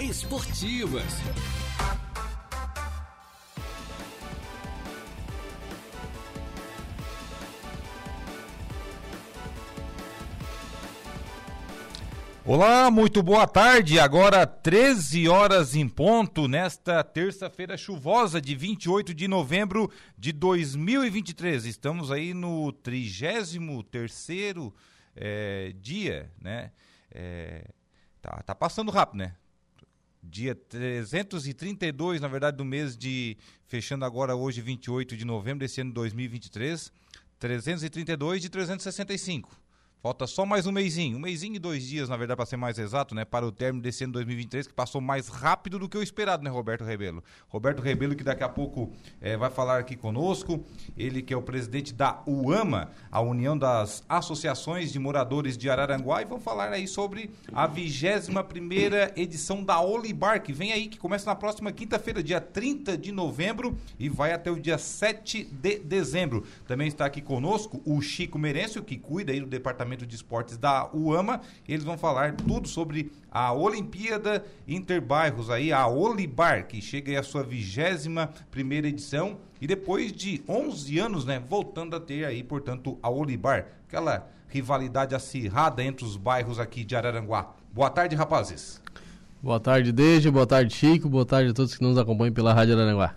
Esportivas. Olá, muito boa tarde. Agora 13 horas em ponto, nesta terça-feira chuvosa de 28 de novembro de 2023. Estamos aí no 33 é, dia, né? É, tá, tá passando rápido, né? Dia 332, na verdade, do mês de. Fechando agora hoje, 28 de novembro desse ano de 2023. 332 de 365. Falta só mais um mêsinho, um mêsinho e dois dias, na verdade, para ser mais exato, né? Para o término desse ano 2023, que passou mais rápido do que o esperado, né, Roberto Rebelo? Roberto Rebelo, que daqui a pouco é, vai falar aqui conosco, ele que é o presidente da UAMA, a União das Associações de Moradores de Araranguá, e vão falar aí sobre a 21 primeira edição da Olibar, que vem aí, que começa na próxima quinta-feira, dia 30 de novembro, e vai até o dia 7 de dezembro. Também está aqui conosco o Chico Merencio, que cuida aí do departamento Departamento de Esportes da UAMA. Eles vão falar tudo sobre a Olimpíada Interbairros aí, a Olibar, que chega aí a sua vigésima primeira edição e depois de 11 anos, né, voltando a ter aí, portanto, a Olibar, aquela rivalidade acirrada entre os bairros aqui de Araranguá. Boa tarde, rapazes. Boa tarde, Deja. Boa tarde, Chico. Boa tarde a todos que nos acompanham pela Rádio Araranguá.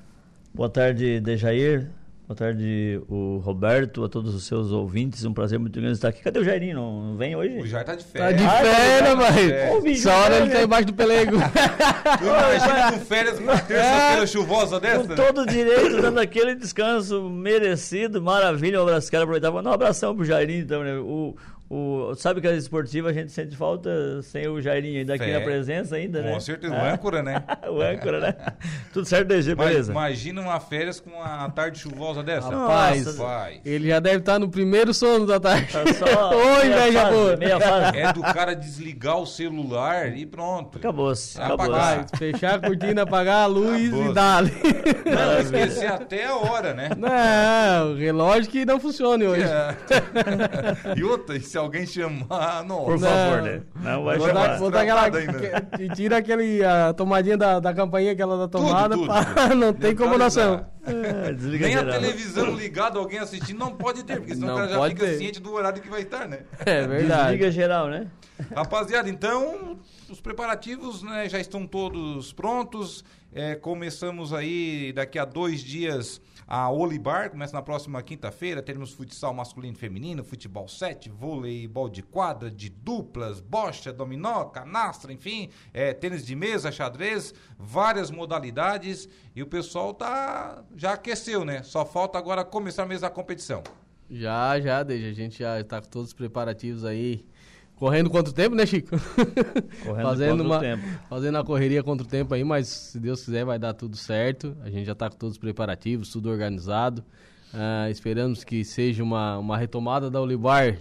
Boa tarde, Dejair. Boa tarde, o Roberto, a todos os seus ouvintes. Um prazer muito grande estar aqui. Cadê o Jairinho? Não, não vem hoje? O Jair tá de Tá férias. de Ah, férias, mas bicho, essa hora ele tá embaixo do pelego. Imagina com férias uma terça-feira chuvosa dessa? Com né? todo direito, dando aquele descanso merecido, maravilha. Um abraço, quero aproveitar. Mandar um abração pro Jairinho, então, né? O, o, sabe que as esportivas a gente sente falta sem o Jairinho ainda aqui Fé. na presença ainda, né? Com certeza, o âncora, né? o âncora, né? Tudo certo, DG, Mas beleza? imagina uma férias com uma tarde chuvosa dessa. Rapaz, Rapaz. ele já deve estar no primeiro sono da tarde. Tá só meia inveja boa. Meia fase. É do cara desligar o celular e pronto. Acabou-se. Acabou apagar. Fechar a cortina, apagar a luz e dar Não, esquecer até a hora, né? Não, o relógio que não funcione hoje. É. E outra, e se alguém chamar. Por Não. favor, né? Não vai Vou chamar. dar, vou dar aquela. Que- tira aquele, a tomadinha da, da campainha, aquela da tomada, tudo, tudo. não tem como noção. É, desliga Nem a geral. televisão ligada, alguém assistindo, não pode ter, porque senão Não o cara já fica ter. ciente do horário que vai estar, né? É verdade. Desliga geral, né? Rapaziada, então os preparativos né, já estão todos prontos. É, começamos aí daqui a dois dias a Olibar, começa na próxima quinta-feira. Teremos futsal masculino e feminino, futebol 7, voleibol de quadra, de duplas, bocha, dominó, canastra, enfim, é, tênis de mesa, xadrez, várias modalidades. E o pessoal tá já aqueceu, né? Só falta agora começar mesmo a competição. Já, já, desde a gente já está com todos os preparativos aí. Correndo contra o tempo, né, Chico? Correndo fazendo contra o uma, tempo. Fazendo a correria contra o tempo aí, mas se Deus quiser vai dar tudo certo. A gente já está com todos os preparativos, tudo organizado. Ah, esperamos que seja uma, uma retomada da Olivar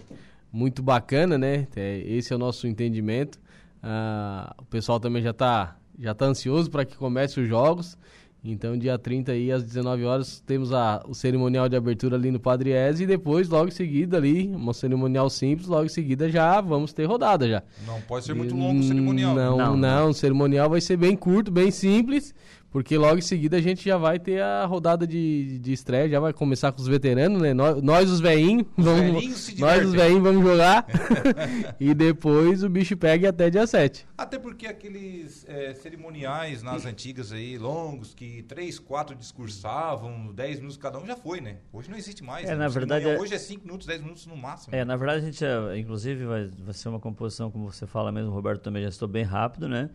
muito bacana, né? É, esse é o nosso entendimento. Ah, o pessoal também já está já tá ansioso para que comece os jogos. Então, dia 30 aí, às 19 horas, temos a, o cerimonial de abertura ali no Padre Eze e depois, logo em seguida ali, uma cerimonial simples, logo em seguida já vamos ter rodada já. Não pode ser muito longo o cerimonial. né? Não, Não, não, o cerimonial vai ser bem curto, bem simples, porque logo em seguida a gente já vai ter a rodada de, de estreia, já vai começar com os veteranos, né? Nós, nós os veinhos, velhinhos se nós os veinhos vamos jogar e depois o bicho pega até dia 7. Até porque aqueles é, cerimoniais nas antigas aí, longos, que três, quatro discursavam, 10 minutos cada um, já foi, né? Hoje não existe mais. É, né? na verdade, é- Hoje é 5 minutos, 10 minutos no máximo. É, na verdade a gente, é, inclusive, vai, vai ser uma composição, como você fala mesmo, o Roberto também já estou bem rápido, né?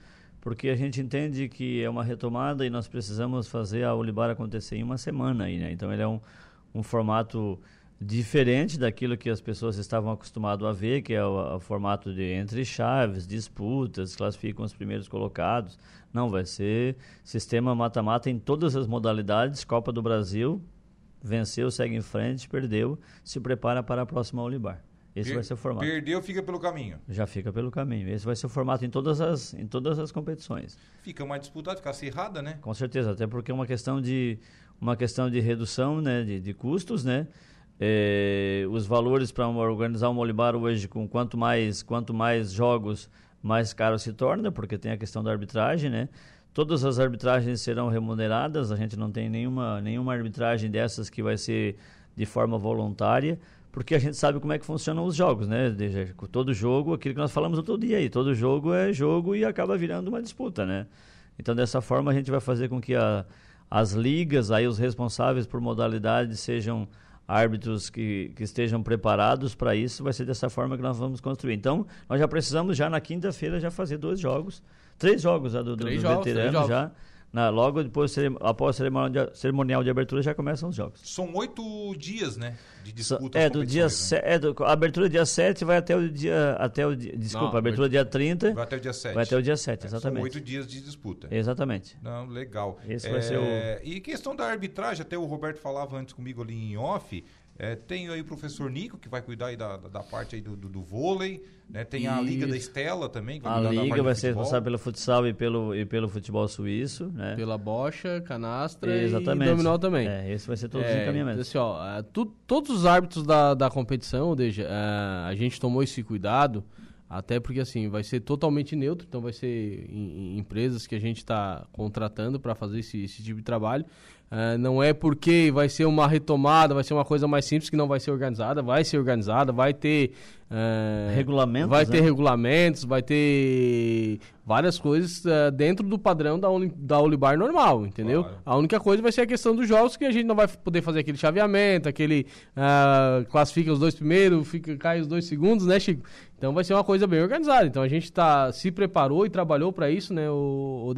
Porque a gente entende que é uma retomada e nós precisamos fazer a Olibar acontecer em uma semana aí, né? Então ele é um, um formato diferente daquilo que as pessoas estavam acostumadas a ver, que é o, o formato de entre chaves, disputas, classificam os primeiros colocados. Não, vai ser sistema mata-mata em todas as modalidades, Copa do Brasil, venceu, segue em frente, perdeu, se prepara para a próxima Olibar. Esse Per- vai ser o formato. Perdeu, fica pelo caminho. Já fica pelo caminho. Esse vai ser o formato em todas as, em todas as competições. Fica mais disputado, fica acirrada, né? Com certeza, até porque é uma questão de, uma questão de redução né, de, de custos, né? É, os valores para organizar uma Olibar hoje, com quanto mais, quanto mais jogos, mais caro se torna, porque tem a questão da arbitragem, né? Todas as arbitragens serão remuneradas, a gente não tem nenhuma, nenhuma arbitragem dessas que vai ser de forma voluntária, porque a gente sabe como é que funcionam os jogos, né? Todo jogo, aquilo que nós falamos outro dia aí, todo jogo é jogo e acaba virando uma disputa, né? Então, dessa forma, a gente vai fazer com que a, as ligas, aí os responsáveis por modalidade sejam árbitros que, que estejam preparados para isso, vai ser dessa forma que nós vamos construir. Então, nós já precisamos já na quinta-feira já fazer dois jogos, três jogos já do, do, do jogos, veterano já. Na, logo depois, após o cerimonial de, abertura, já começam os jogos. São oito dias, né? De disputa. É, do dia né? é, do, a abertura dia 7 vai até o dia. Até o desculpa, Não, a abertura dia 30. Vai até o dia 7. Vai até o dia 7, exatamente. É, são oito dias de disputa. Exatamente. Não, legal. Esse é, vai ser o... E questão da arbitragem, até o Roberto falava antes comigo ali em off. É, tem aí o professor Nico, que vai cuidar aí da, da, parte aí do, do, do vôlei. Né? Tem e... a Liga da Estela também. a Liga vai ser responsável pelo futsal e pelo, e pelo futebol suíço. Né? Pela bocha, canastra Exatamente. e dominó também. É, esse vai ser todos é, os encaminhamentos. Assim, ó, é, tu, todos os árbitros da, da competição, ou seja, é, a gente tomou esse cuidado, até porque assim, vai ser totalmente neutro, então vai ser em, em empresas que a gente está contratando para fazer esse, esse tipo de trabalho. Uh, não é porque vai ser uma retomada, vai ser uma coisa mais simples que não vai ser organizada, vai ser organizada, vai ter uh, regulamentos, vai ter né? regulamentos, vai ter várias coisas uh, dentro do padrão da, Uni, da Olibar normal, entendeu? Claro. A única coisa vai ser a questão dos jogos que a gente não vai poder fazer aquele chaveamento, aquele classifica os dois primeiros, fica cai os dois segundos, né, Chico? Então vai ser uma coisa bem organizada. Então a gente tá se preparou e trabalhou para isso, né, o, o.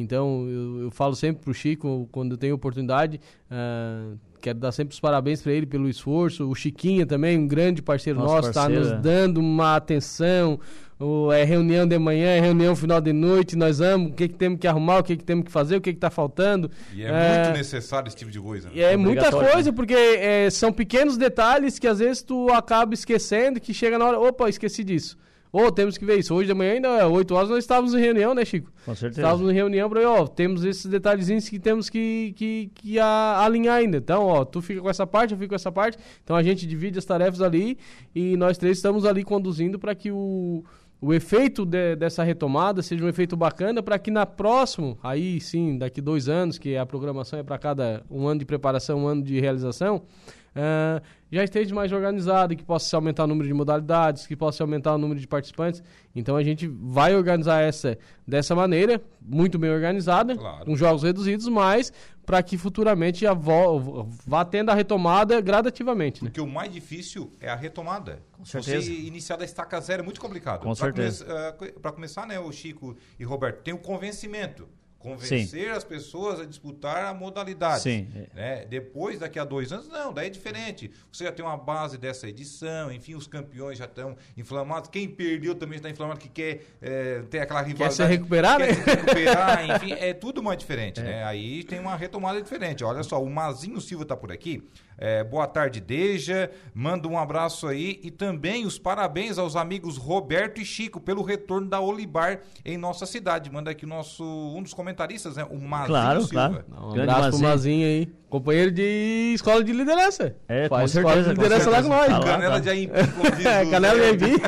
Então, eu, eu falo sempre pro Chico, quando eu tenho oportunidade, uh, quero dar sempre os parabéns para ele pelo esforço. O Chiquinha também, um grande parceiro nosso, nosso está nos dando uma atenção. O, é reunião de manhã, é reunião final de noite, nós vamos, o que, que temos que arrumar, o que, que temos que fazer, o que está faltando. E é, é, muito necessário esse tipo de coisa. Né? É muita coisa, né? porque é, são pequenos detalhes que às vezes tu acaba esquecendo, que chega na hora, opa, esqueci disso. Ô, oh, temos que ver isso. Hoje de manhã, ainda 8 horas, nós estávamos em reunião, né, Chico? Com certeza. Estávamos em reunião para, ó, temos esses detalhezinhos que temos que, que, que a, alinhar ainda. Então, ó, tu fica com essa parte, eu fico com essa parte. Então a gente divide as tarefas ali e nós três estamos ali conduzindo para que o, o efeito de, dessa retomada seja um efeito bacana para que na próxima, aí sim, daqui dois anos, que a programação é para cada um ano de preparação, um ano de realização, uh, já esteja mais organizado, que possa se aumentar o número de modalidades, que possa se aumentar o número de participantes. Então a gente vai organizar essa dessa maneira, muito bem organizada, claro. com jogos reduzidos, mas para que futuramente a vá tendo a retomada gradativamente. Né? Porque o mais difícil é a retomada. Com certeza. Você iniciar da estaca zero é muito complicado. Com pra certeza. Come, uh, para começar, né, o Chico e Roberto, tem o convencimento convencer Sim. as pessoas a disputar a modalidade. Sim. Né? Depois, daqui a dois anos, não, daí é diferente. Você já tem uma base dessa edição, enfim, os campeões já estão inflamados. Quem perdeu também está inflamado, que quer é, ter aquela rivalidade. Quer se recuperar, quer né? Se recuperar, enfim, é tudo mais diferente, é. né? Aí tem uma retomada diferente. Olha só, o Mazinho Silva está por aqui. É, boa tarde, Deja. Manda um abraço aí e também os parabéns aos amigos Roberto e Chico pelo retorno da Olibar em nossa cidade. Manda aqui o nosso um dos comentaristas, né? O Mazinho claro, Silva. Claro. Um abraço pro Mazinho aí. Companheiro de escola de liderança. É, Faz com certeza. de liderança lá com nós. Tá Canela de aipim. Canela de aipim.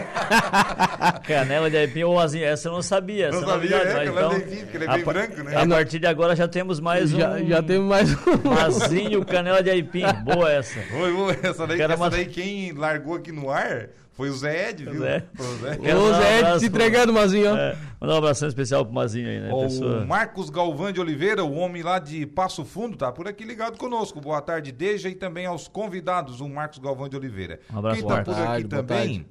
Canela de aipim ou azinho. Essa eu não sabia. Não sabia, é, canela então, de aipim, porque ele é bem branco, né? A partir de agora já temos mais já, um... Já temos mais um. Mazinho, canela de aipim. Boa essa. Boa, boa. Essa daí, essa daí quem largou aqui no ar foi o Zé Ed, viu? Zé. O Zé, o Zé Ed se entregando, Mazinho. É, mandar um abração especial pro Mazinho aí, né? O pessoa... Marcos Galvão de Oliveira, o homem lá de Passo Fundo, tá por aqui ligado conosco. Boa tarde, Deja, e também aos convidados, o Marcos Galvão de Oliveira. Um abraço, Quem tá por aqui também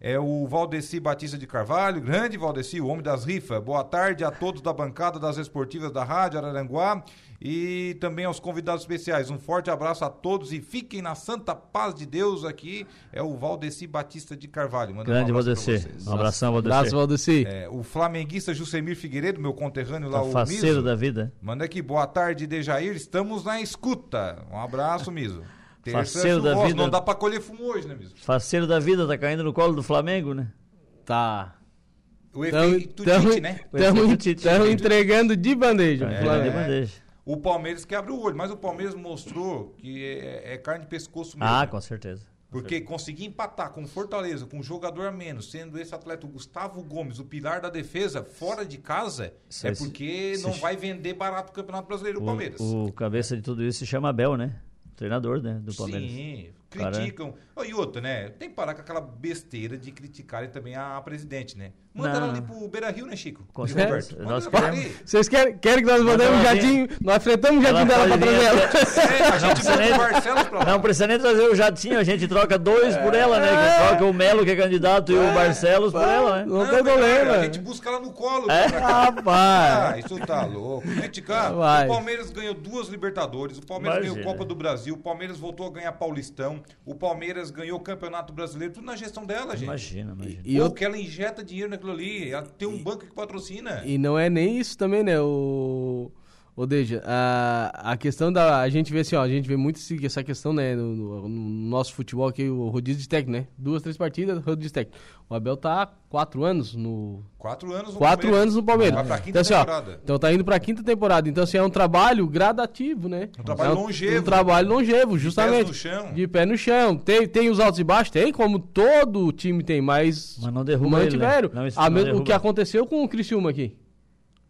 é o Valdeci Batista de Carvalho, grande Valdeci, o homem das rifas. Boa tarde a todos da bancada das esportivas da Rádio Araranguá e também aos convidados especiais. Um forte abraço a todos e fiquem na santa paz de Deus. Aqui é o Valdeci Batista de Carvalho. Manda Grande um Valdeci. Um abração, Valdeci. Abraço, Valdeci. É, o flamenguista Jusemir Figueiredo, meu conterrâneo lá, o faceiro da vida. Manda aqui, boa tarde, Dejair. Estamos na escuta. Um abraço, Miso. Faceiro da vida. Não dá pra colher fumo hoje, né, Miso? Faceiro da vida, tá caindo no colo do Flamengo, né? Tá. O efeito tamo, Tite, né? Estamos entregando de bandeja. É, de bandeja. O Palmeiras quebra o olho, mas o Palmeiras mostrou que é, é carne de pescoço mesmo. Ah, com certeza. Porque conseguir empatar com o Fortaleza, com um jogador a menos, sendo esse atleta o Gustavo Gomes, o pilar da defesa, fora de casa, Se- é porque se- não se- vai vender barato o Campeonato Brasileiro, o Palmeiras. O, o cabeça de tudo isso se chama Abel, né? Treinador, né? Do Palmeiras. Sim. Criticam. Oh, e outra, né? Tem que parar com aquela besteira de criticarem também a presidente, né? Manda Não. ela ali pro Beira Rio, né, Chico? Com E certeza. Roberto? Manda Nós ela pra queremos- ali. Vocês querem, querem que nós mandemos um jatinho? Nós fretamos um Ela jatinho dela pra trazer ela. É, a gente precisa manda nem- o Barcelos pra lá. Não precisa nem trazer o jatinho, a gente troca dois por ela, né? Que troca o Melo, que é candidato, e o Barcelos por ela, né? Não Não, tem problema. A gente busca ela no colo. É? Rapaz. Ah, isso tá louco. Criticar. Vai. O Palmeiras ganhou duas Libertadores, o Palmeiras Imagina. ganhou Copa do Brasil, o Palmeiras voltou a ganhar Paulistão, o Palmeiras ganhou o Campeonato Brasileiro, tudo na gestão dela, gente. Imagina, imagina. E Ou eu- que ela injeta dinheiro naquilo ali, ela tem um banco que patrocina. E não é nem isso também, né? O, o Deja, a, a questão da. A gente vê assim, ó, a gente vê muito essa questão, né? No, no- no nosso futebol aqui, o rodízio de técnico, né? Duas, três partidas, rodízio de técnico. O Abel tá há quatro anos no. Quatro anos no Quatro Palmeiras. anos no Palmeiras. Vai pra quinta então, assim, ó, temporada. então tá indo pra quinta temporada. Então, assim, é um trabalho gradativo, né? Um trabalho é longevo. Um trabalho longevo, justamente. no chão. De pé no chão. Tem, tem os altos e baixos? Tem, como todo time tem, mas. Mas não derruba ele, né? mantiveram. Não, A não me- o derruba. que aconteceu com o Criciúma aqui?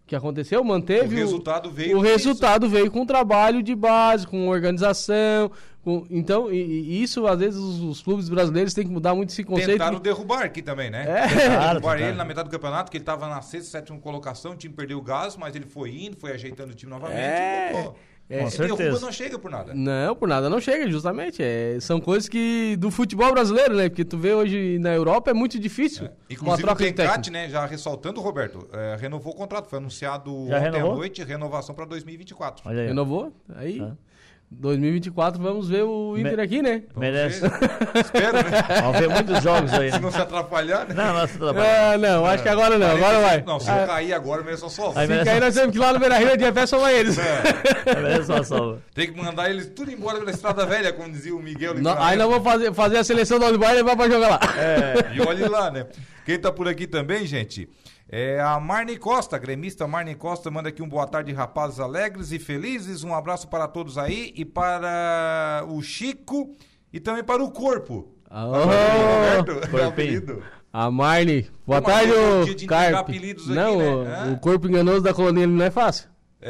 O que aconteceu? O Manteve. resultado veio O resultado veio com trabalho de base, com organização. com- então, e, e isso, às vezes, os, os clubes brasileiros têm que mudar muito esse conceito. Tentaram de- derrubar aqui também, né? É. Tentaram Claro, derrubar tentaram. ele na metade do campeonato, que ele tava na sexta, sétima colocação, o time perdeu o gás, mas ele foi indo, foi ajeitando o time novamente É. e voltou. É. Com derruba certeza. não chega por nada. Não, por nada não chega, justamente. É, são coisas que. do futebol brasileiro, né? Porque tu vê hoje na Europa é muito difícil. uma Inclusive o troca técnico. Tencate, né, já ressaltando, Roberto, é, renovou o contrato, foi anunciado Já ontem renovou? à noite, renovação para 2024. Olha aí. Renovou? Aí. Tá. 2024 vamos ver o Inter Me- aqui, né? Vamos Merece. Espero, né? Vamos ver muitos jogos aí. Se Né? não se atrapalhar, né? Não, nosso trabalho. Ah, não, acho que agora não, agora vai. Não, se Ah, eu cair agora, mesmo só Aí Se merece- cair, nós temos que ir lá no Beira Rio de pé só eles. Merece uma salva. Tem que mandar eles tudo embora pela estrada velha, como dizia o Miguel. Não, aí nós vamos fazer, fazer a seleção da Olivar e levar pra jogar lá. E olhe lá, né? Quem tá por aqui também, gente, é a Marne Costa, gremista Marne Costa, manda aqui um boa tarde, rapazes alegres e felizes. Um abraço para todos aí e para o Chico e também para o corpo. Roberto, é o corpinho. apelido. A Marne. Boa Vamos tarde, é o ô Carpe. apelidos aqui, Não, né? o- o corpo enganoso da colonia ele não é fácil.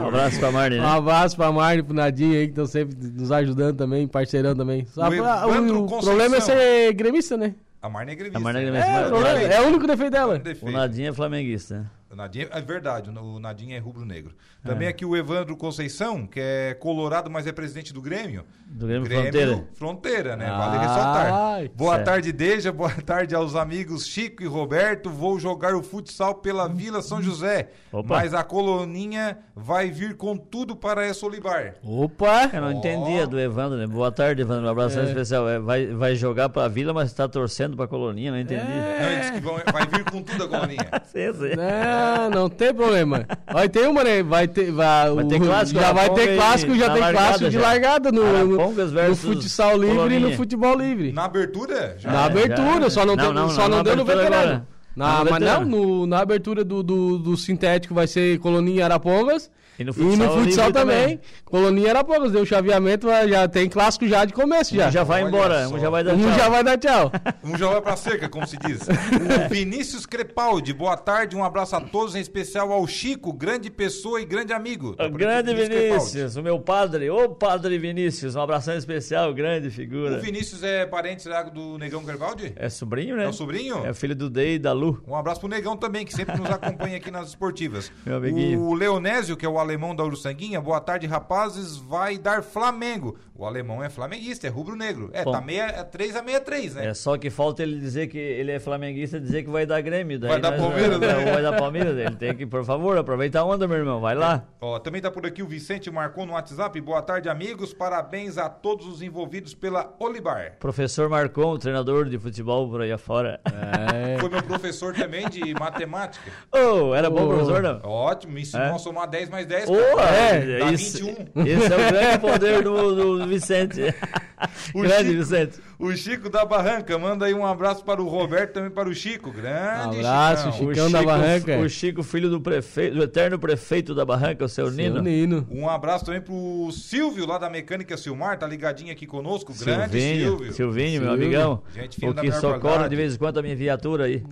Um abraço pra Marne, Um né? abraço pra Marne, pro Nadinho aí, que estão sempre nos ajudando também, parceirão também. Só O pra- o Conceição. problema é ser gremista, né? A Marne é gremista. A Marne é né? gremista. É, é o único defeito dela. Defeito. O Nadinho é flamenguista. Né? O Nadinho, é verdade, o Nadinho é rubro-negro. Também aqui o Evandro Conceição, que é colorado, mas é presidente do Grêmio. Do Grêmio Fronteira. Fronteira, né? Vale Ai, ressaltar. Boa certo. tarde, Deja. Boa tarde aos amigos Chico e Roberto. Vou jogar o futsal pela Vila São José. Opa. Mas a coloninha vai vir com tudo para essa Olivar. Opa! Eu não Ó. entendia do Evandro, né? Boa tarde, Evandro. Um abraço especial. É, vai, vai jogar pra Vila, mas tá torcendo pra Coloninha, não entendi. Não, ele disse que vão- vai vir com tudo a coloninha. Sim, sim. Não, não tem problema. Vai ter uma, né? Vai ter, vai, Vai ter clássico, já vai ter e- clássico, já tem clássico de já. largada no, no, Arapongas no futsal livre e no futebol livre. Na abertura, já. Na É, abertura, já- só não, não, tem- não, só não, não deu no veterano. agora. Na, mas não, no- na abertura do, do, do sintético vai ser Coloninha e Arapongas. E no E futsal, no futsal livre também. Coloninha e Arapongas. Deu chaveamento, vai- já tem clássico já de começo já. Um já vai Olha embora, só. um já vai dar Um tchau. já vai dar tchau. Um já vai pra cerca, como se diz. O Vinícius Crepaldi, boa tarde, um abraço a todos, em especial ao Chico, grande pessoa e grande amigo. Tá grande Crepaldi. Vinícius, o meu padre, ô padre Vinícius, um abração especial, grande figura. O Vinícius é parente será, do Negão Crepaldi? É sobrinho, né? É o sobrinho? É filho do Dei e da Lu. Um abraço pro Negão também, que sempre nos acompanha aqui nas esportivas. Meu amiguinho. O Leonésio, que é o alemão da Uruçanguinha, boa tarde, rapazes, vai dar Flamengo. O alemão é flamenguista, é rubro-negro. É, Bom. tá meia, é 3 a 63, né? É só que falta ele dizer que ele é flamenguista e dizer que vai dar Grêmio. Daí Vai dar Palmeiras, né? Vai dar Palmeiras. Ele tem que, por favor, aproveitar a onda, meu irmão. Vai lá. Ó, também tá por aqui o Vicente marcou no WhatsApp. Boa tarde, amigos. Parabéns a todos os envolvidos pela Olibar. Professor Marcon, treinador de futebol por aí afora. É. Foi meu professor também de matemática. Oh, era bom, Oh. professor, não? Ótimo, me ensinou É? a somar 10 mais 10. Oh, cara. é, Dá isso, 21. esse é o grande poder do, do Vicente. O Grande, Chico- Vicente. O Chico da Barranca, manda aí um abraço para o Roberto também para o Chico. Grande Abraço, Chicão. Chico. Chicão da Barranca. O Chico, filho do prefeito, do eterno prefeito da Barranca, o seu, Seu Nino. Nino. Um abraço também pro Silvio lá da Mecânica Silmar, tá ligadinho aqui conosco. Grande Silvinho, Silvio. Silvinho, meu Silvio. amigão. Gente o da que socorre qualidade. de vez em quando a minha viatura aí.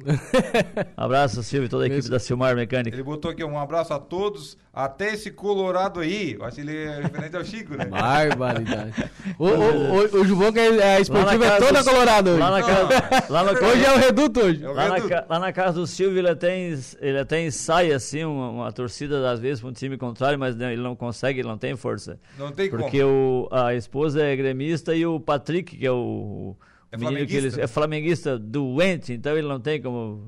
Abraço, Silvio, e toda a equipe Mesmo. da Silmar Mecânica. Ele botou aqui um abraço a todos, até esse Colorado aí. Eu acho que ele é referente ao Chico, né? Barbaridade. O, o, o, o Jubão que é, é esportivo é casa toda do- colorado hoje. Lá na casa, lá no, Hoje é o reduto hoje. É o Lá na, Reduto. ca- lá na casa do Silvio ele até, ele até ensaia assim uma, uma torcida às vezes para um time contrário, mas não- ele não consegue, ele não tem força. Não tem Porque o, a esposa é gremista e o Patrick, que é o, o É menino que ele é flamenguista doente, então ele não tem como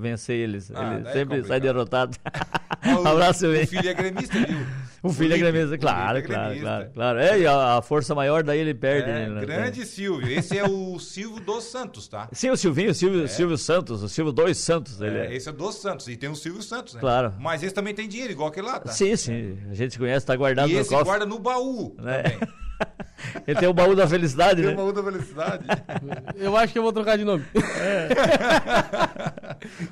vencer eles. Ah, ele é sempre sai complicado. derrotado. como. O- Abraço, O filho é gremista, viu? O filho é gremista, o claro, é claro, gremista. claro, claro. É, e a, a força maior daí ele perde, É, né? grande Silvio. Esse é o Silvio dos Santos, tá? Sim, o Silvinho, o Silvio, Silvio Santos, o Silvio dois Santos. Ele É, é. esse é dos Santos. E tem o Silvio Santos, né? Claro. Mas esse também tem dinheiro, igual aquele lá, tá? Sim, sim. A gente conhece, tá guardado E no esse cofre. guarda no baú né? também. Ele tem o baú da felicidade, Tem né? uma outra velocidade. Eu acho que eu vou trocar de nome.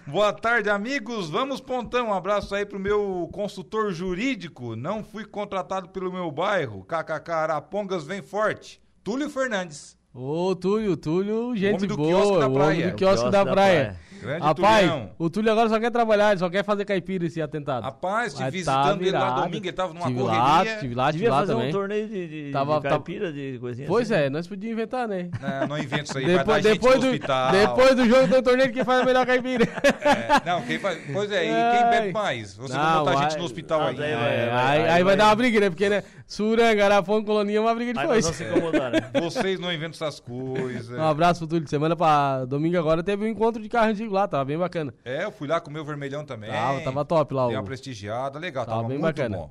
Boa tarde, amigos. Vamos, Pontão. Um abraço aí pro meu consultor jurídico. Não fui contratado pelo meu bairro. KKK Arapongas vem forte. Túlio Fernandes. Ô, Túlio, Túlio, gente homem do boa. quiosque da o praia. homem O do quiosque quiosque da da praia. praia. Grande Rapaz, Tulião. o Túlio agora só quer trabalhar, ele só quer fazer caipira esse atentado. Rapaz, te Mas visitando tá ele lá domingo, ele tava numa Tive correria. lá, tive lá, tive Devia lá fazer também. um torneio de, de, Tava- de caipira, de coisinha Pois assim. é, nós podíamos inventar, né? Não, não inventa isso aí, vai dar Depois, gente depois, no do, hospital. depois do jogo tem um torneio de quem faz a melhor caipira. É, não, quem faz... Pois é, e quem bebe Ai. mais? Você Não, vai botar vai- gente no hospital Ah, aí. É, vai- É, vai- aí, aí vai- vai dar uma briga, né? Porque, né? Suranga, Arapão, Coloninha é uma briga de né? Vocês não inventam essas coisas. Um abraço pro Túlio. Semana pra domingo agora teve um encontro de carro antigo lá, tava bem bacana. É, eu fui lá comer o vermelhão também. Tava, tava top lá. Dei O... uma prestigiada, legal, Tava tava, bem muito bacana. bom.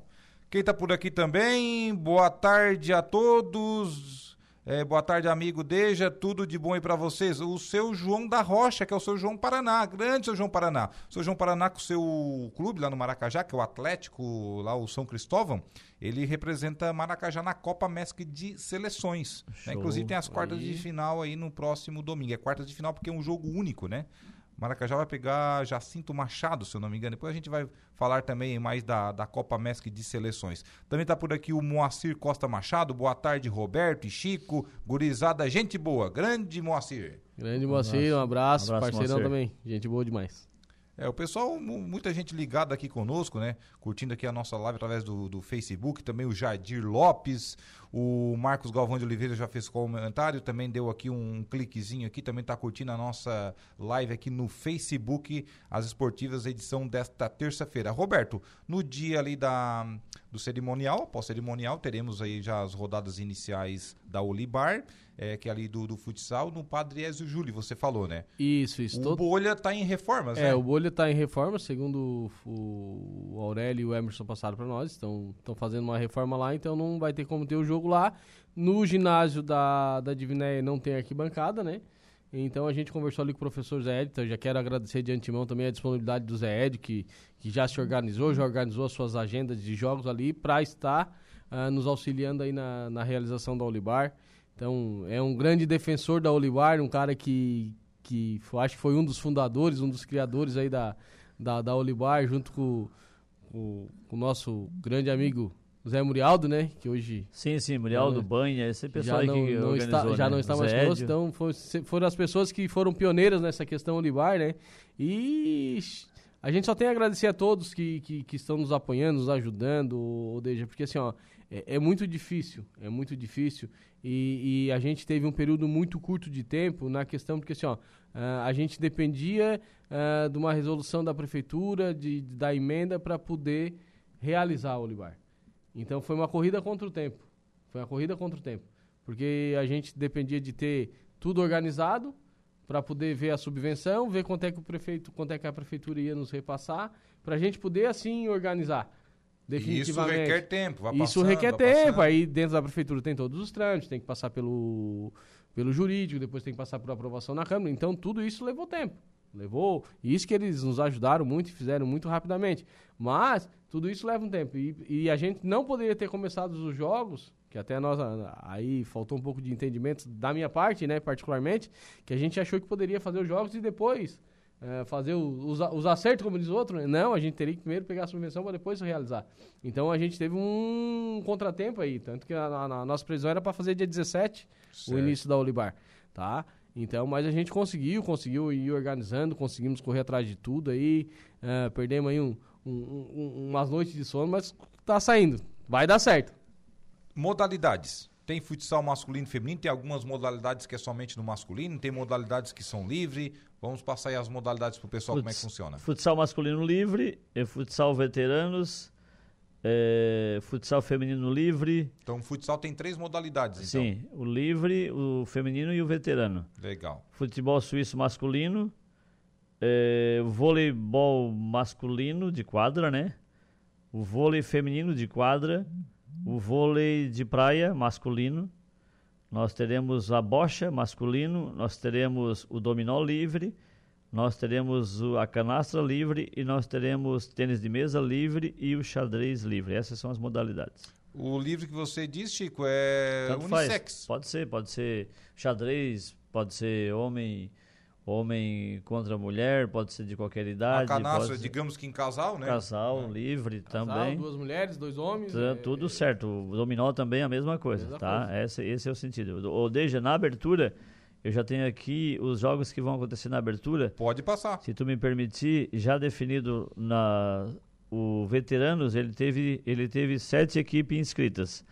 Quem tá por aqui também, boa tarde a todos. É, boa tarde, amigo Deja, tudo de bom aí pra vocês. O seu João da Rocha, que é o seu João Paraná, grande seu João Paraná. O seu João Paraná com o seu clube lá no Maracajá, que é o Atlético, lá o São Cristóvão, ele representa Maracajá na Copa Mesc de Seleções. né? Inclusive tem as quartas Aí. de final aí no próximo domingo. É quartas de final porque é um jogo único, né? Maracajá vai pegar Jacinto Machado, se eu não me engano. Depois a gente vai falar também mais da, da Copa Mesc de Seleções. Também tá por aqui o Moacir Costa Machado. Boa tarde, Roberto e Chico. Gurizada, gente boa. Grande Moacir. Grande Moacir, um abraço, Um abraço, parceirão Moacir. também. Gente boa demais. É, o pessoal, mu- muita gente ligada aqui conosco, né? Curtindo aqui a nossa live através do, do Facebook. Também o Jadir Lopes, o Marcos Galvão de Oliveira já fez comentário, também deu aqui um cliquezinho aqui, também tá curtindo a nossa live aqui no Facebook, as esportivas, edição desta terça-feira. Roberto, no dia ali da, do cerimonial, após cerimonial, teremos aí já as rodadas iniciais da Olibar, é, que é ali do, do futsal, no Padre Ezio Júlio, você falou, né? Isso, isso. O Todo... Bolha tá em reformas, É, né? o Bolha tá em reforma, segundo o, o Aurélio e o Emerson passaram para nós. Estão fazendo uma reforma lá, então não vai ter como ter o jogo lá. No ginásio da, da Divinéia não tem arquibancada, né? Então a gente conversou ali com o professor Zé Ed, eu já quero agradecer de antemão também a disponibilidade do Zé Ed, que, que já se organizou, já organizou as suas agendas de jogos ali para estar ah, nos auxiliando aí na, na realização da Olibar. Então é um grande defensor da Olibar, um cara que, que acho que foi um dos fundadores, um dos criadores aí da, da, da Olibar, junto com, com- com o nosso grande amigo Zé Murialdo, né? Que hoje Sim, sim, Muriel É. Banha, esse pessoal já aí não, que não está, já né? não está mais Zé conosco, então foi- foram as pessoas que foram pioneiras nessa questão Olibar, né? E a gente só tem a agradecer a todos que, que, que estão nos apoiando, nos ajudando, ou seja, porque assim, ó, é, é muito difícil, é muito difícil, e, e a gente teve um período muito curto de tempo na questão, porque assim, ó, ah, a gente dependia ah, de uma resolução da prefeitura, de, da emenda, para poder realizar o Olibar. Então foi uma corrida contra o tempo. Foi uma corrida contra o tempo. Porque a gente dependia de ter tudo organizado para poder ver a subvenção, ver quanto é que o prefeito, quanto é que a prefeitura ia nos repassar, para a gente poder assim organizar. E Isso Definitivamente. requer tempo. Vai Isso passando, requer tempo. passando. Aí dentro da prefeitura tem todos os trâmites, tem que passar pelo, pelo jurídico, depois tem que passar por aprovação na Câmara. Então tudo isso levou tempo. Levou. E isso que eles nos ajudaram muito e fizeram muito rapidamente. Mas tudo isso leva um tempo. E, e a gente não poderia ter começado os jogos, que até nós aí faltou um pouco de entendimento da minha parte, né, particularmente, que a gente achou que poderia fazer os jogos e depois é, fazer os, os acertos, como diz o outro. Não, a gente teria que primeiro pegar a subvenção para depois realizar. Então a gente teve um contratempo aí, tanto que a, a, a nossa previsão era para fazer dia 17 certo. o início da Olibar, tá? Então, mas a gente conseguiu, conseguiu ir organizando, conseguimos correr atrás de tudo aí, uh, perdemos aí um, um, um, umas noites de sono, mas tá saindo, vai dar certo. Modalidades. Tem futsal masculino e feminino, tem algumas modalidades que é somente no masculino, tem modalidades que são livre. Vamos passar aí as modalidades para o pessoal, Futs, como é que funciona. Futsal masculino livre, futsal veteranos, é, futsal feminino livre. Então, o futsal tem três modalidades, então. Sim, o livre, o feminino e o veterano. Legal. Futebol suíço masculino, é, voleibol masculino de quadra, né? O vôlei feminino de quadra, o vôlei de praia masculino. Nós teremos a bocha masculino, nós teremos o dominó livre, nós teremos a canastra livre e nós teremos tênis de mesa livre e o xadrez livre. Essas são as modalidades. O livre que você disse, Chico, é Tanto unissex? Faz. Pode ser, pode ser xadrez, pode ser homem homem contra mulher, pode ser de qualquer idade. A canastra, digamos que em casal, né? Casal, é. livre casal, também. duas mulheres, dois homens. é... Tudo certo. O dominó também é a mesma coisa, mesma tá? Coisa. Esse, esse é o sentido. Ou desde na abertura, eu já tenho aqui os jogos que vão acontecer na abertura. Pode passar. Se tu me permitir, já definido na o veteranos, ele teve ele teve sete equipes inscritas.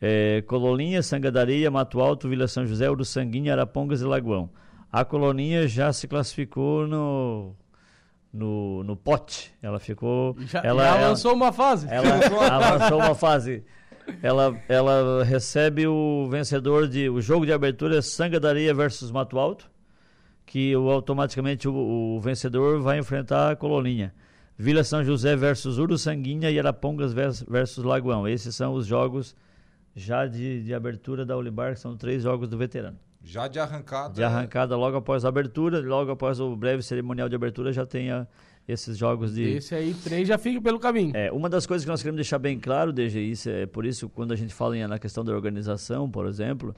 É, Cololinha, Sangadareia, Mato Alto, Vila São José, Uruçanguinha, Arapongas e Lagoão. A Coloninha já se classificou no no, no pote. Ela ficou. Já, ela, já avançou ela, uma fase. Ela avançou uma fase ela, ela recebe o vencedor de o jogo de abertura Sangadaria versus Mato Alto, que o, automaticamente o, o, vencedor vai enfrentar a Coloninha. Vila São José versus Uruçanguinha e Arapongas versus Lagoão. Esses são os jogos já de, de abertura da Olibar, que são três jogos do veterano. Já de arrancada. De arrancada logo após a abertura, logo após o breve cerimonial de abertura já tem a, esses jogos de. Esse aí, três já fica pelo caminho. É, uma das coisas que nós queremos deixar bem claro, desde isso, é por isso, quando a gente fala em, na questão da organização, por exemplo,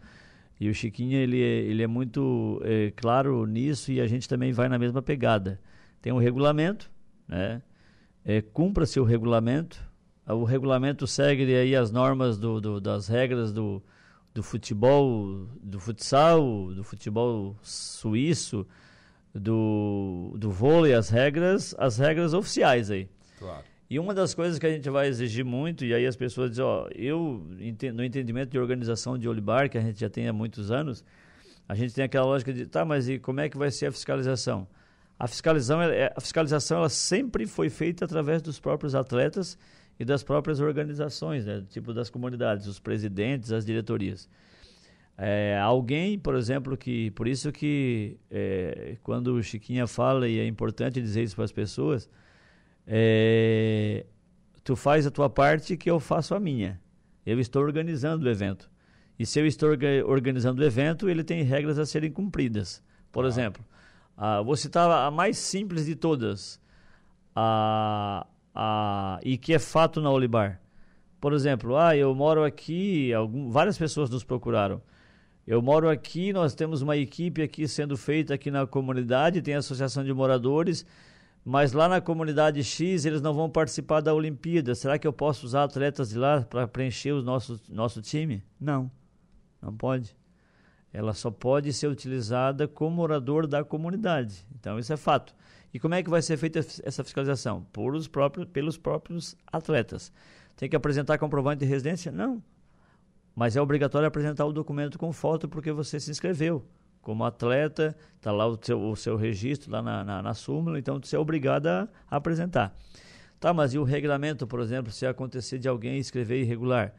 e o Chiquinho, ele é, ele é muito é, claro nisso e a gente também vai na mesma pegada. Tem um regulamento, né? É, Cumpra-se o regulamento. O regulamento segue aí as normas do, do, das regras do, do futebol, do futsal, do futebol suíço, do, do vôlei, as regras, as regras oficiais aí. Claro. E uma das coisas que a gente vai exigir muito, e aí as pessoas dizem, ó, eu, no entendimento de organização de Olibar, que a gente já tem há muitos anos, a gente tem aquela lógica de, tá, mas e como é que vai ser a fiscalização? A fiscalização, é, a fiscalização ela sempre foi feita através dos próprios atletas e das próprias organizações, né, tipo das comunidades, os presidentes, as diretorias. É, alguém, por exemplo, que por isso que é, quando o Chiquinha fala e é importante dizer isso para as pessoas, é, tu faz a tua parte que eu faço a minha. Eu estou organizando o evento. E se eu estou organizando o evento, ele tem regras a serem cumpridas. Por ah. exemplo, a, vou citar a mais simples de todas, a, a, e que é fato na Olibar. Por exemplo, ah, eu moro aqui, algum, várias pessoas nos procuraram. Eu moro aqui, nós temos uma equipe aqui sendo feita aqui na comunidade, tem a associação de moradores, mas lá na comunidade X eles não vão participar da Olimpíada. Será que eu posso usar atletas de lá para preencher o nosso, nosso time? Não, não pode. Ela só pode ser utilizada como morador da comunidade. Então isso é fato. E como é que vai ser feita essa fiscalização? Por os próprios, pelos próprios atletas. Tem que apresentar comprovante de residência? Não. Mas é obrigatório apresentar o documento com foto porque você se inscreveu. Como atleta, está lá o seu, o seu registro lá na, na, na súmula, então você é obrigado a apresentar. Tá, mas e o regulamento, por exemplo, se acontecer de alguém escrever irregular?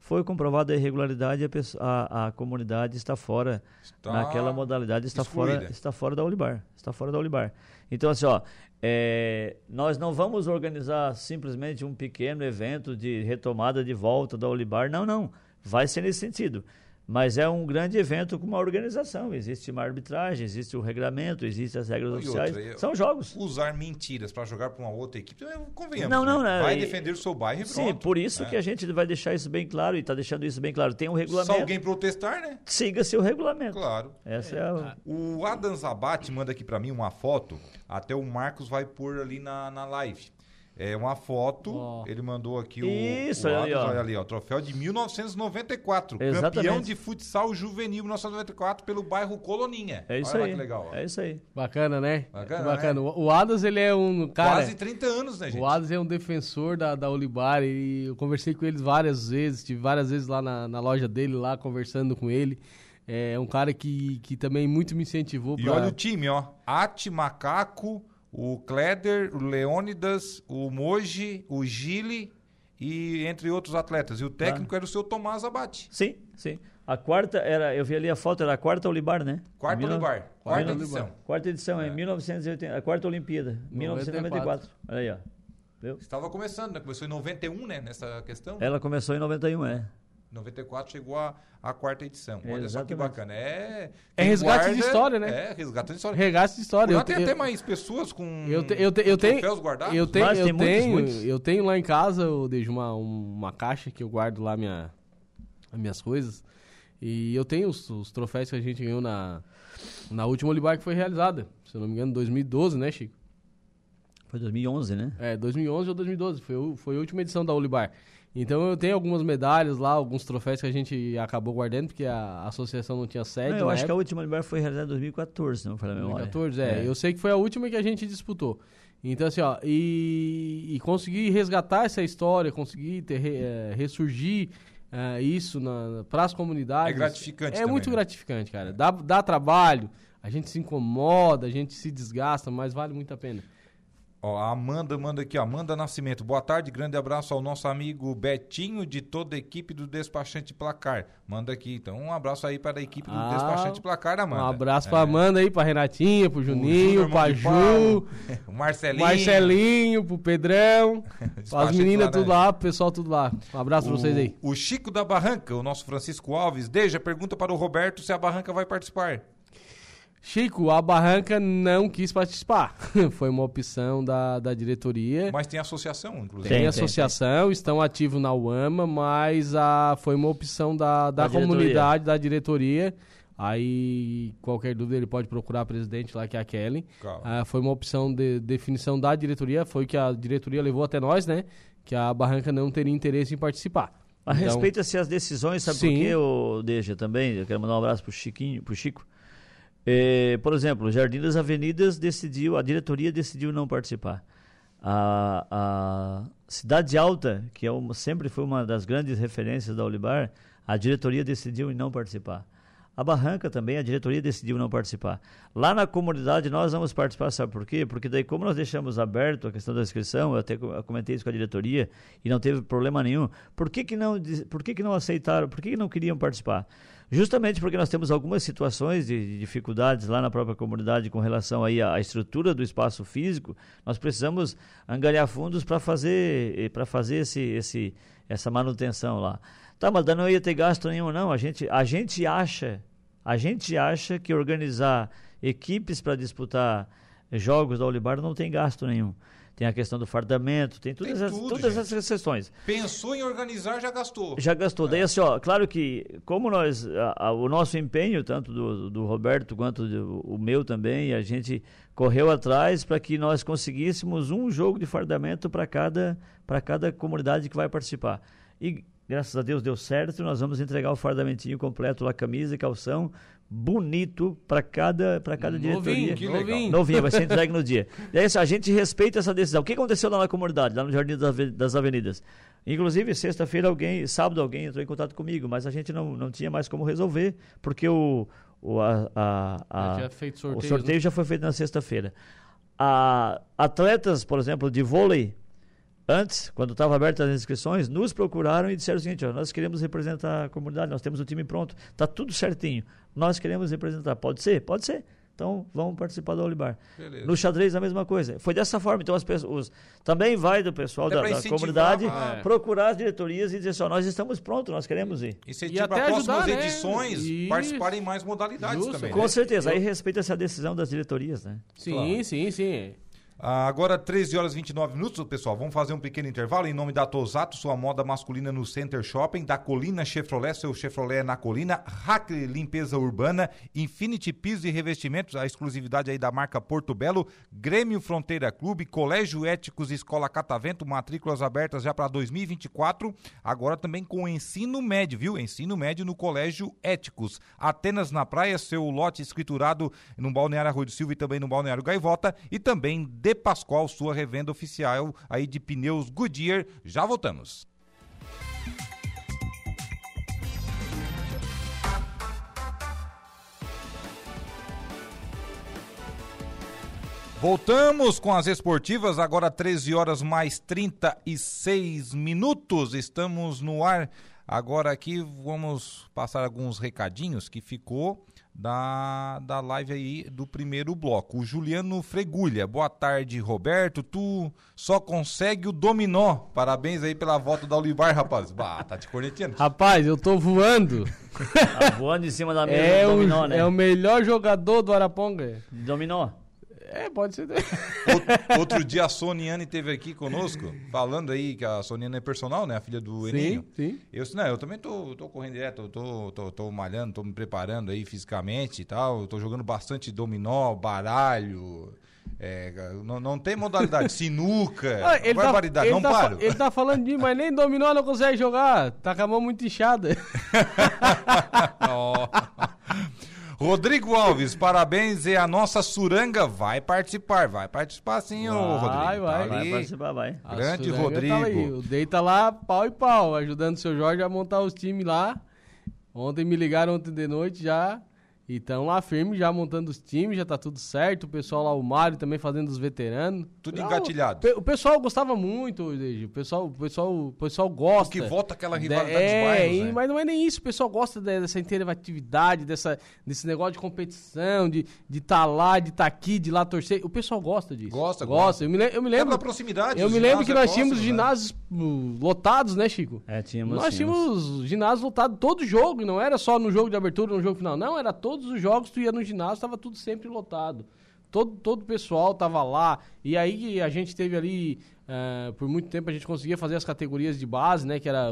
Foi comprovada a irregularidade, a, pessoa, a, a comunidade está fora, está naquela modalidade, está fora, está fora da Olibar. Está fora da Olibar. Então, assim, ó, é, nós não vamos organizar simplesmente um pequeno evento de retomada de volta da Olibar, não, não vai ser nesse sentido. Mas é um grande evento com uma organização. Existe uma arbitragem, existe o regulamento, existem as regras E oficiais. outra, São jogos. Usar mentiras para jogar para uma outra equipe, eh, convenhamos. Não, não, né? não, Vai e- defender o seu bairro e Sim, pronto. por isso né? que a gente vai deixar isso bem claro e está deixando isso bem claro. Tem um Se regulamento. alguém protestar, né? Siga-se o regulamento. Claro. Essa é a... O Adam Zabate manda aqui pra mim uma foto, até o Marcos vai pôr ali na, na live. É uma foto, Ó. ele mandou aqui o, Isso, o olha ali, ó. olha ali, ó, troféu de 1994, campeão Exatamente. de futsal juvenil 1994 pelo bairro Coloninha. É isso olha aí. que legal. ó. É isso aí. Bacana, né? Bacana, bacana. né? O Adas, ele é um cara... Quase 30 anos, né, gente? O Adas é um defensor da, da Olibar e eu conversei com eles várias vezes, tive várias vezes lá na, na loja dele, lá conversando com ele. É um cara que, que também muito me incentivou E pra... olha o time, ó. Ati Macaco, o Kleder, o Leônidas, o Moji, o Gile e entre outros atletas. E o técnico era o seu Tomás Abate. Sim, sim. A quarta era, eu vi ali a foto, era a quarta Olibar, né? Quarto Mil- Olibar, quarta Olibar. edição. Quarta edição, é. 1980, a quarta Olimpíada, 1994. Olha aí, ó. Viu? Estava começando, né? Começou em 91, né? Nessa questão. Ela começou em 91, é. 94 chegou a, a quarta edição. Olha só que Exatamente. bacana. É, É resgate de história, né? É, resgate de história. Regaço de história. Lá Eu, tem te- até eu, mais pessoas com eu, te- eu, te- eu tenho... troféus guardados. Eu tenho, Mas eu, tem muitos, tenho, muitos. eu tenho lá em casa, eu deixo uma, uma caixa que eu guardo lá minha, as minhas coisas. E eu tenho os, os troféus que a gente ganhou na, na última Olibar que foi realizada. Se eu não me engano, 2012, né, Chico? Foi 2011, né? É, 2011 ou 2012, foi, o- foi a última edição da Olibar. Então eu tenho algumas medalhas lá, alguns troféus que a gente acabou guardando, porque a associação não tinha sede. Não, eu na acho que a época. última Olibar foi realizada em 2014, se não me falha a memória. 2014, é. Eu sei que foi a última que a gente disputou. Então, assim, ó, e, e conseguir resgatar essa história, conseguir ter, eh, ressurgir eh, isso para as comunidades. É gratificante É também, muito né? gratificante, cara. Dá, dá trabalho, a gente se incomoda, a gente se desgasta, mas vale muito a pena. Ó, a Amanda manda aqui, ó. Amanda Nascimento. Boa tarde, grande abraço ao nosso amigo Betinho de toda a equipe do Despachante Placar. Manda aqui, então, um abraço aí para a equipe do Ah, Despachante Placar, Amanda. Um abraço É. pra Amanda aí, pra Renatinha, pro Juninho, de Ju, o Marcelinho. Marcelinho, pro Pedrão, as meninas tudo lá, pro pessoal tudo lá. Um abraço pra vocês aí. O Chico da Barranca, o nosso Francisco Alves, Deja, pergunta para o Roberto se a Barranca vai participar. Chico, a Barranca não quis participar. Foi uma opção da, da diretoria. Mas tem associação, inclusive. Tem, Tem, associação, estão ativos na UAMA, mas a, foi uma opção da, da Da diretoria. comunidade, da diretoria. Aí, qualquer dúvida, ele pode procurar a presidente lá, que é a Kelly. Ah, foi uma opção de definição da diretoria, foi que a diretoria levou até nós, né? Que a Barranca não teria interesse em participar. A Então, respeito-se as decisões, sabe Sim. por quê, ô Deja, também? Eu quero mandar um abraço pro Chiquinho, pro Chico. Eh, por exemplo, Jardim das Avenidas decidiu, a diretoria decidiu não participar. A, a Cidade Alta, que é uma, sempre foi uma das grandes referências da Olibar, a diretoria decidiu não participar. A Barranca também, a diretoria decidiu não participar. Lá na comunidade nós vamos participar, sabe por quê? Porque daí como nós deixamos aberto a questão da inscrição, eu até comentei isso com a diretoria e não teve problema nenhum. Por que que não, por que que não aceitaram, por que que não queriam participar? Justamente porque nós temos algumas situações de, de dificuldades lá na própria comunidade com relação aí à, à estrutura do espaço físico, nós precisamos angariar fundos para fazer para fazer esse, esse essa manutenção lá. Tá, mas não ia ter gasto nenhum não. A gente a gente acha a gente acha que organizar equipes para disputar jogos da Olibar não tem gasto nenhum. Tem a questão do fardamento, tem todas, Tem as, tudo, todas essas questões. Pensou em organizar, já gastou. Já gastou. Daí, assim, ó, claro que, como nós, a- a- o nosso empenho, tanto do, do Roberto quanto do, o meu também, a gente correu atrás para que nós conseguíssemos um jogo de fardamento para cada, para cada comunidade que vai participar. E, graças a Deus, deu certo. Nós vamos entregar o fardamentinho completo lá, camisa e calção, bonito para cada, para cada Novinho, diretoria. que legal. novinho. Novinha, vai ser entregue no dia. E aí, assim, a gente respeita essa decisão. O que aconteceu lá na comunidade, lá no Jardim das Ave- das Avenidas? Inclusive, sexta-feira, alguém, sábado, alguém entrou em contato comigo, mas a gente não, não tinha mais como resolver, porque o, o, a, a, a- feito o sorteio, sorteio já foi feito na sexta-feira. A- Atletas, por exemplo, de vôlei, antes, quando estavam abertas as inscrições, nos procuraram e disseram o seguinte: ó, nós queremos representar a comunidade, nós temos o time pronto, está tudo certinho, nós queremos representar. Pode ser? Pode ser. Então, vamos participar do Olibar. Beleza. No xadrez, a mesma coisa. Foi dessa forma. Então, as pessoas. Também vai do pessoal da, da comunidade é. procurar as diretorias e dizer só, nós estamos prontos, nós queremos ir. E se para próximas ajudar, né? edições né? participarem mais modalidades Justo. também. Com né? certeza. Aí respeita-se a decisão das diretorias, né? Sim, claro. sim, sim. Ah, agora, 13 horas e 29 minutos, pessoal. Vamos fazer um pequeno intervalo em nome da Tosato, sua moda masculina no Center Shopping, da Colina Chevrolet, seu Chevrolet na Colina, Hack Limpeza Urbana, Infinity Pisos e Revestimentos, a exclusividade aí da marca Porto Belo, Grêmio Fronteira Clube, Colégio Éticos Escola Catavento, matrículas abertas já para 2024, agora também com ensino médio, viu? Ensino médio no Colégio Éticos. Atenas na Praia, seu lote escriturado no Balneário Arroio do Silva e também no Balneário Gaivota, e também de Pascoal, sua revenda oficial aí de pneus Goodyear. Já voltamos. Voltamos com as esportivas, agora 13 horas mais 36 minutos. Estamos no ar. Agora aqui vamos passar alguns recadinhos que ficou da, da live aí do primeiro bloco. O Juliano Fregulha, boa tarde, Roberto. Tu só consegue o dominó. Parabéns aí pela volta da Olivar, rapaz. Bah, tá te corneteando. Rapaz, eu tô voando. Tá voando em cima da mesa é do dominó, o, né? É o melhor jogador do Araponga. Dominó. É, pode ser. Outro, dia a Soniane teve aqui conosco, falando aí que a Soniane é personal, né? A filha do Eninho. Sim, sim. Eu não, eu também tô, tô correndo direto, tô, tô, tô malhando, tô me preparando aí fisicamente e tal. Tô jogando bastante dominó, baralho. É, não, não tem modalidade, sinuca, ah, ele tá- barbaridade, tá, não tá, paro. Ele tá falando de, mas nem dominó não consegue jogar, tá com a mão muito inchada. oh. Rodrigo Alves, parabéns e a nossa Suranga vai participar, vai participar sim, vai, ô Rodrigo. Vai, vai. Tá vai participar, vai. Grande tá Rodrigo. Tá o Dei tá lá pau e pau, ajudando o seu Jorge a montar os times lá. Ontem me ligaram ontem de noite já e estão lá firme, já montando os times, já tá tudo certo. O pessoal lá, o Mário também fazendo os veteranos. Tudo engatilhado. O pessoal gostava muito, o pessoal, o pessoal, o pessoal gosta. que volta aquela rivalidade de, é, bairros, né? Mas não é nem isso, o pessoal gosta dessa interatividade, dessa, desse negócio de competição, de estar de tá lá, de estar tá aqui, de lá torcer. O pessoal gosta disso. Gosta, gosta. gosta. Eu, me, eu me lembro. É proximidade. Eu me lembro que nós é tínhamos né? ginásios uh, lotados, né, Chico? É, tínhamos. Nós tínhamos ginásios lotados todo jogo, não era só no jogo de abertura, no jogo final. Não, era todos os jogos, tu ia no ginásio estava tudo sempre lotado. Todo, todo o pessoal estava lá. E aí a gente teve ali, uh, por muito tempo, a gente conseguia fazer as categorias de base, né? Que era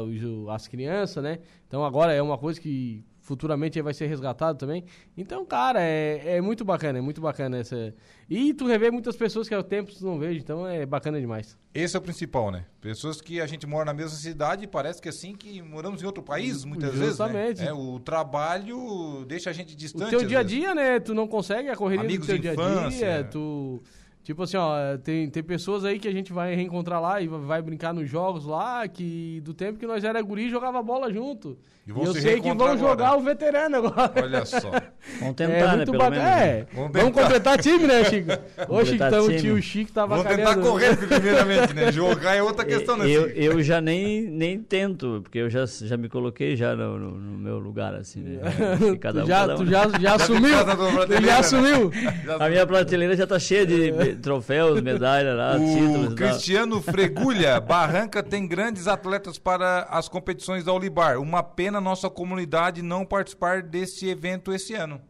as crianças, né? Então agora é uma coisa que futuramente vai ser resgatado também. Então, cara, é, é muito bacana, é muito bacana essa. E tu revê muitas pessoas que há tempo tu não vejo, então é bacana demais. Esse é o principal, né? Pessoas que a gente mora na mesma cidade e parece que é assim que moramos em outro país, muitas Justamente. vezes. Né? É, o trabalho deixa a gente distante. O teu dia a dia, né? Tu não consegue a correria Amigos do teu dia a dia, tu Tipo assim, ó, tem, tem pessoas aí que a gente vai reencontrar lá e vai brincar nos jogos lá, que do tempo que nós era guri jogava bola junto. E, e eu sei que vão agora. jogar o veterano agora. Olha só. Vamos tentar, é, né, pelo menos. É, vamos, vamos completar time, né, Chico? Ô, Chico, então, o tio Chico tava Vamos tentar correr primeiramente, né? Jogar é outra questão, né? Eu, eu já nem, nem tento, porque eu já, já me coloquei já no, no, no meu lugar, assim, né? Cada tu já, um, tu já, já assumiu? tu já assumiu? A minha prateleira já tá cheia de troféus, medalhas lá, o títulos. Cristiano Fregulha, Barranca tem grandes atletas para as competições da Olibar. Uma pena pena nossa comunidade não participar desse evento esse ano.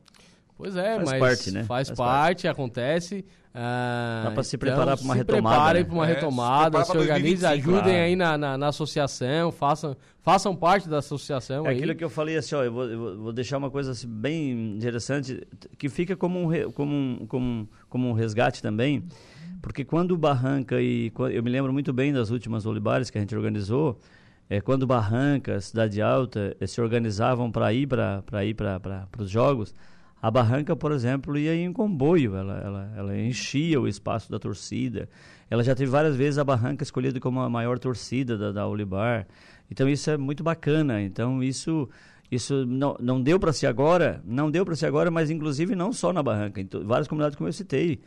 Pois é, faz mas parte, né? faz, faz parte, parte, acontece. Ah, Dá para se então, preparar para uma retomada. Se preparem né? para uma é, retomada, se, se organizem, ajudem claro. aí na, na, na, associação, façam, façam parte da associação. É aí. aquilo que eu falei assim, ó, eu vou, eu vou deixar uma coisa assim, bem interessante, que fica como um, como, um, como, como um resgate também, porque quando o Barranca e. Eu me lembro muito bem das últimas olibares que a gente organizou, é, quando Barranca, Cidade Alta, é, se organizavam para ir para ir para os jogos, a Barranca, por exemplo, ia em comboio, ela, ela, ela enchia o espaço da torcida. Ela já teve várias vezes a Barranca escolhida como a maior torcida da, da Olibar. Então isso é muito bacana. Então isso isso não, não deu para ser agora, não deu para ser agora, mas inclusive não só na Barranca, em várias comunidades como eu citei.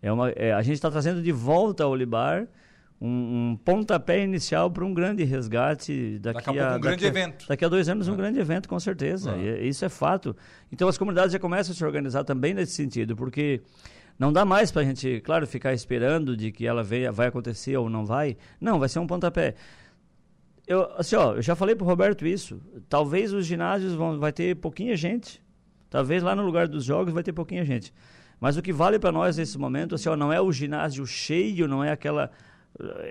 É uma, é, a gente está trazendo de volta a Olibar um, um pontapé inicial para um grande resgate daqui, Daqui a pouco um grande daqui evento. Daqui a dois anos um grande evento, com certeza. E, isso é fato. Então as comunidades já começam a se organizar também nesse sentido, porque não dá mais para a gente, claro, ficar esperando de que ela venha, vai acontecer ou não vai. Não, vai ser um pontapé. Eu, assim, ó, eu já falei pro Roberto isso. Talvez os ginásios vão, vai ter pouquinha gente. Talvez lá no lugar dos jogos vai ter pouquinha gente. Mas o que vale para nós nesse momento, assim, ó, não é o ginásio cheio, não é aquela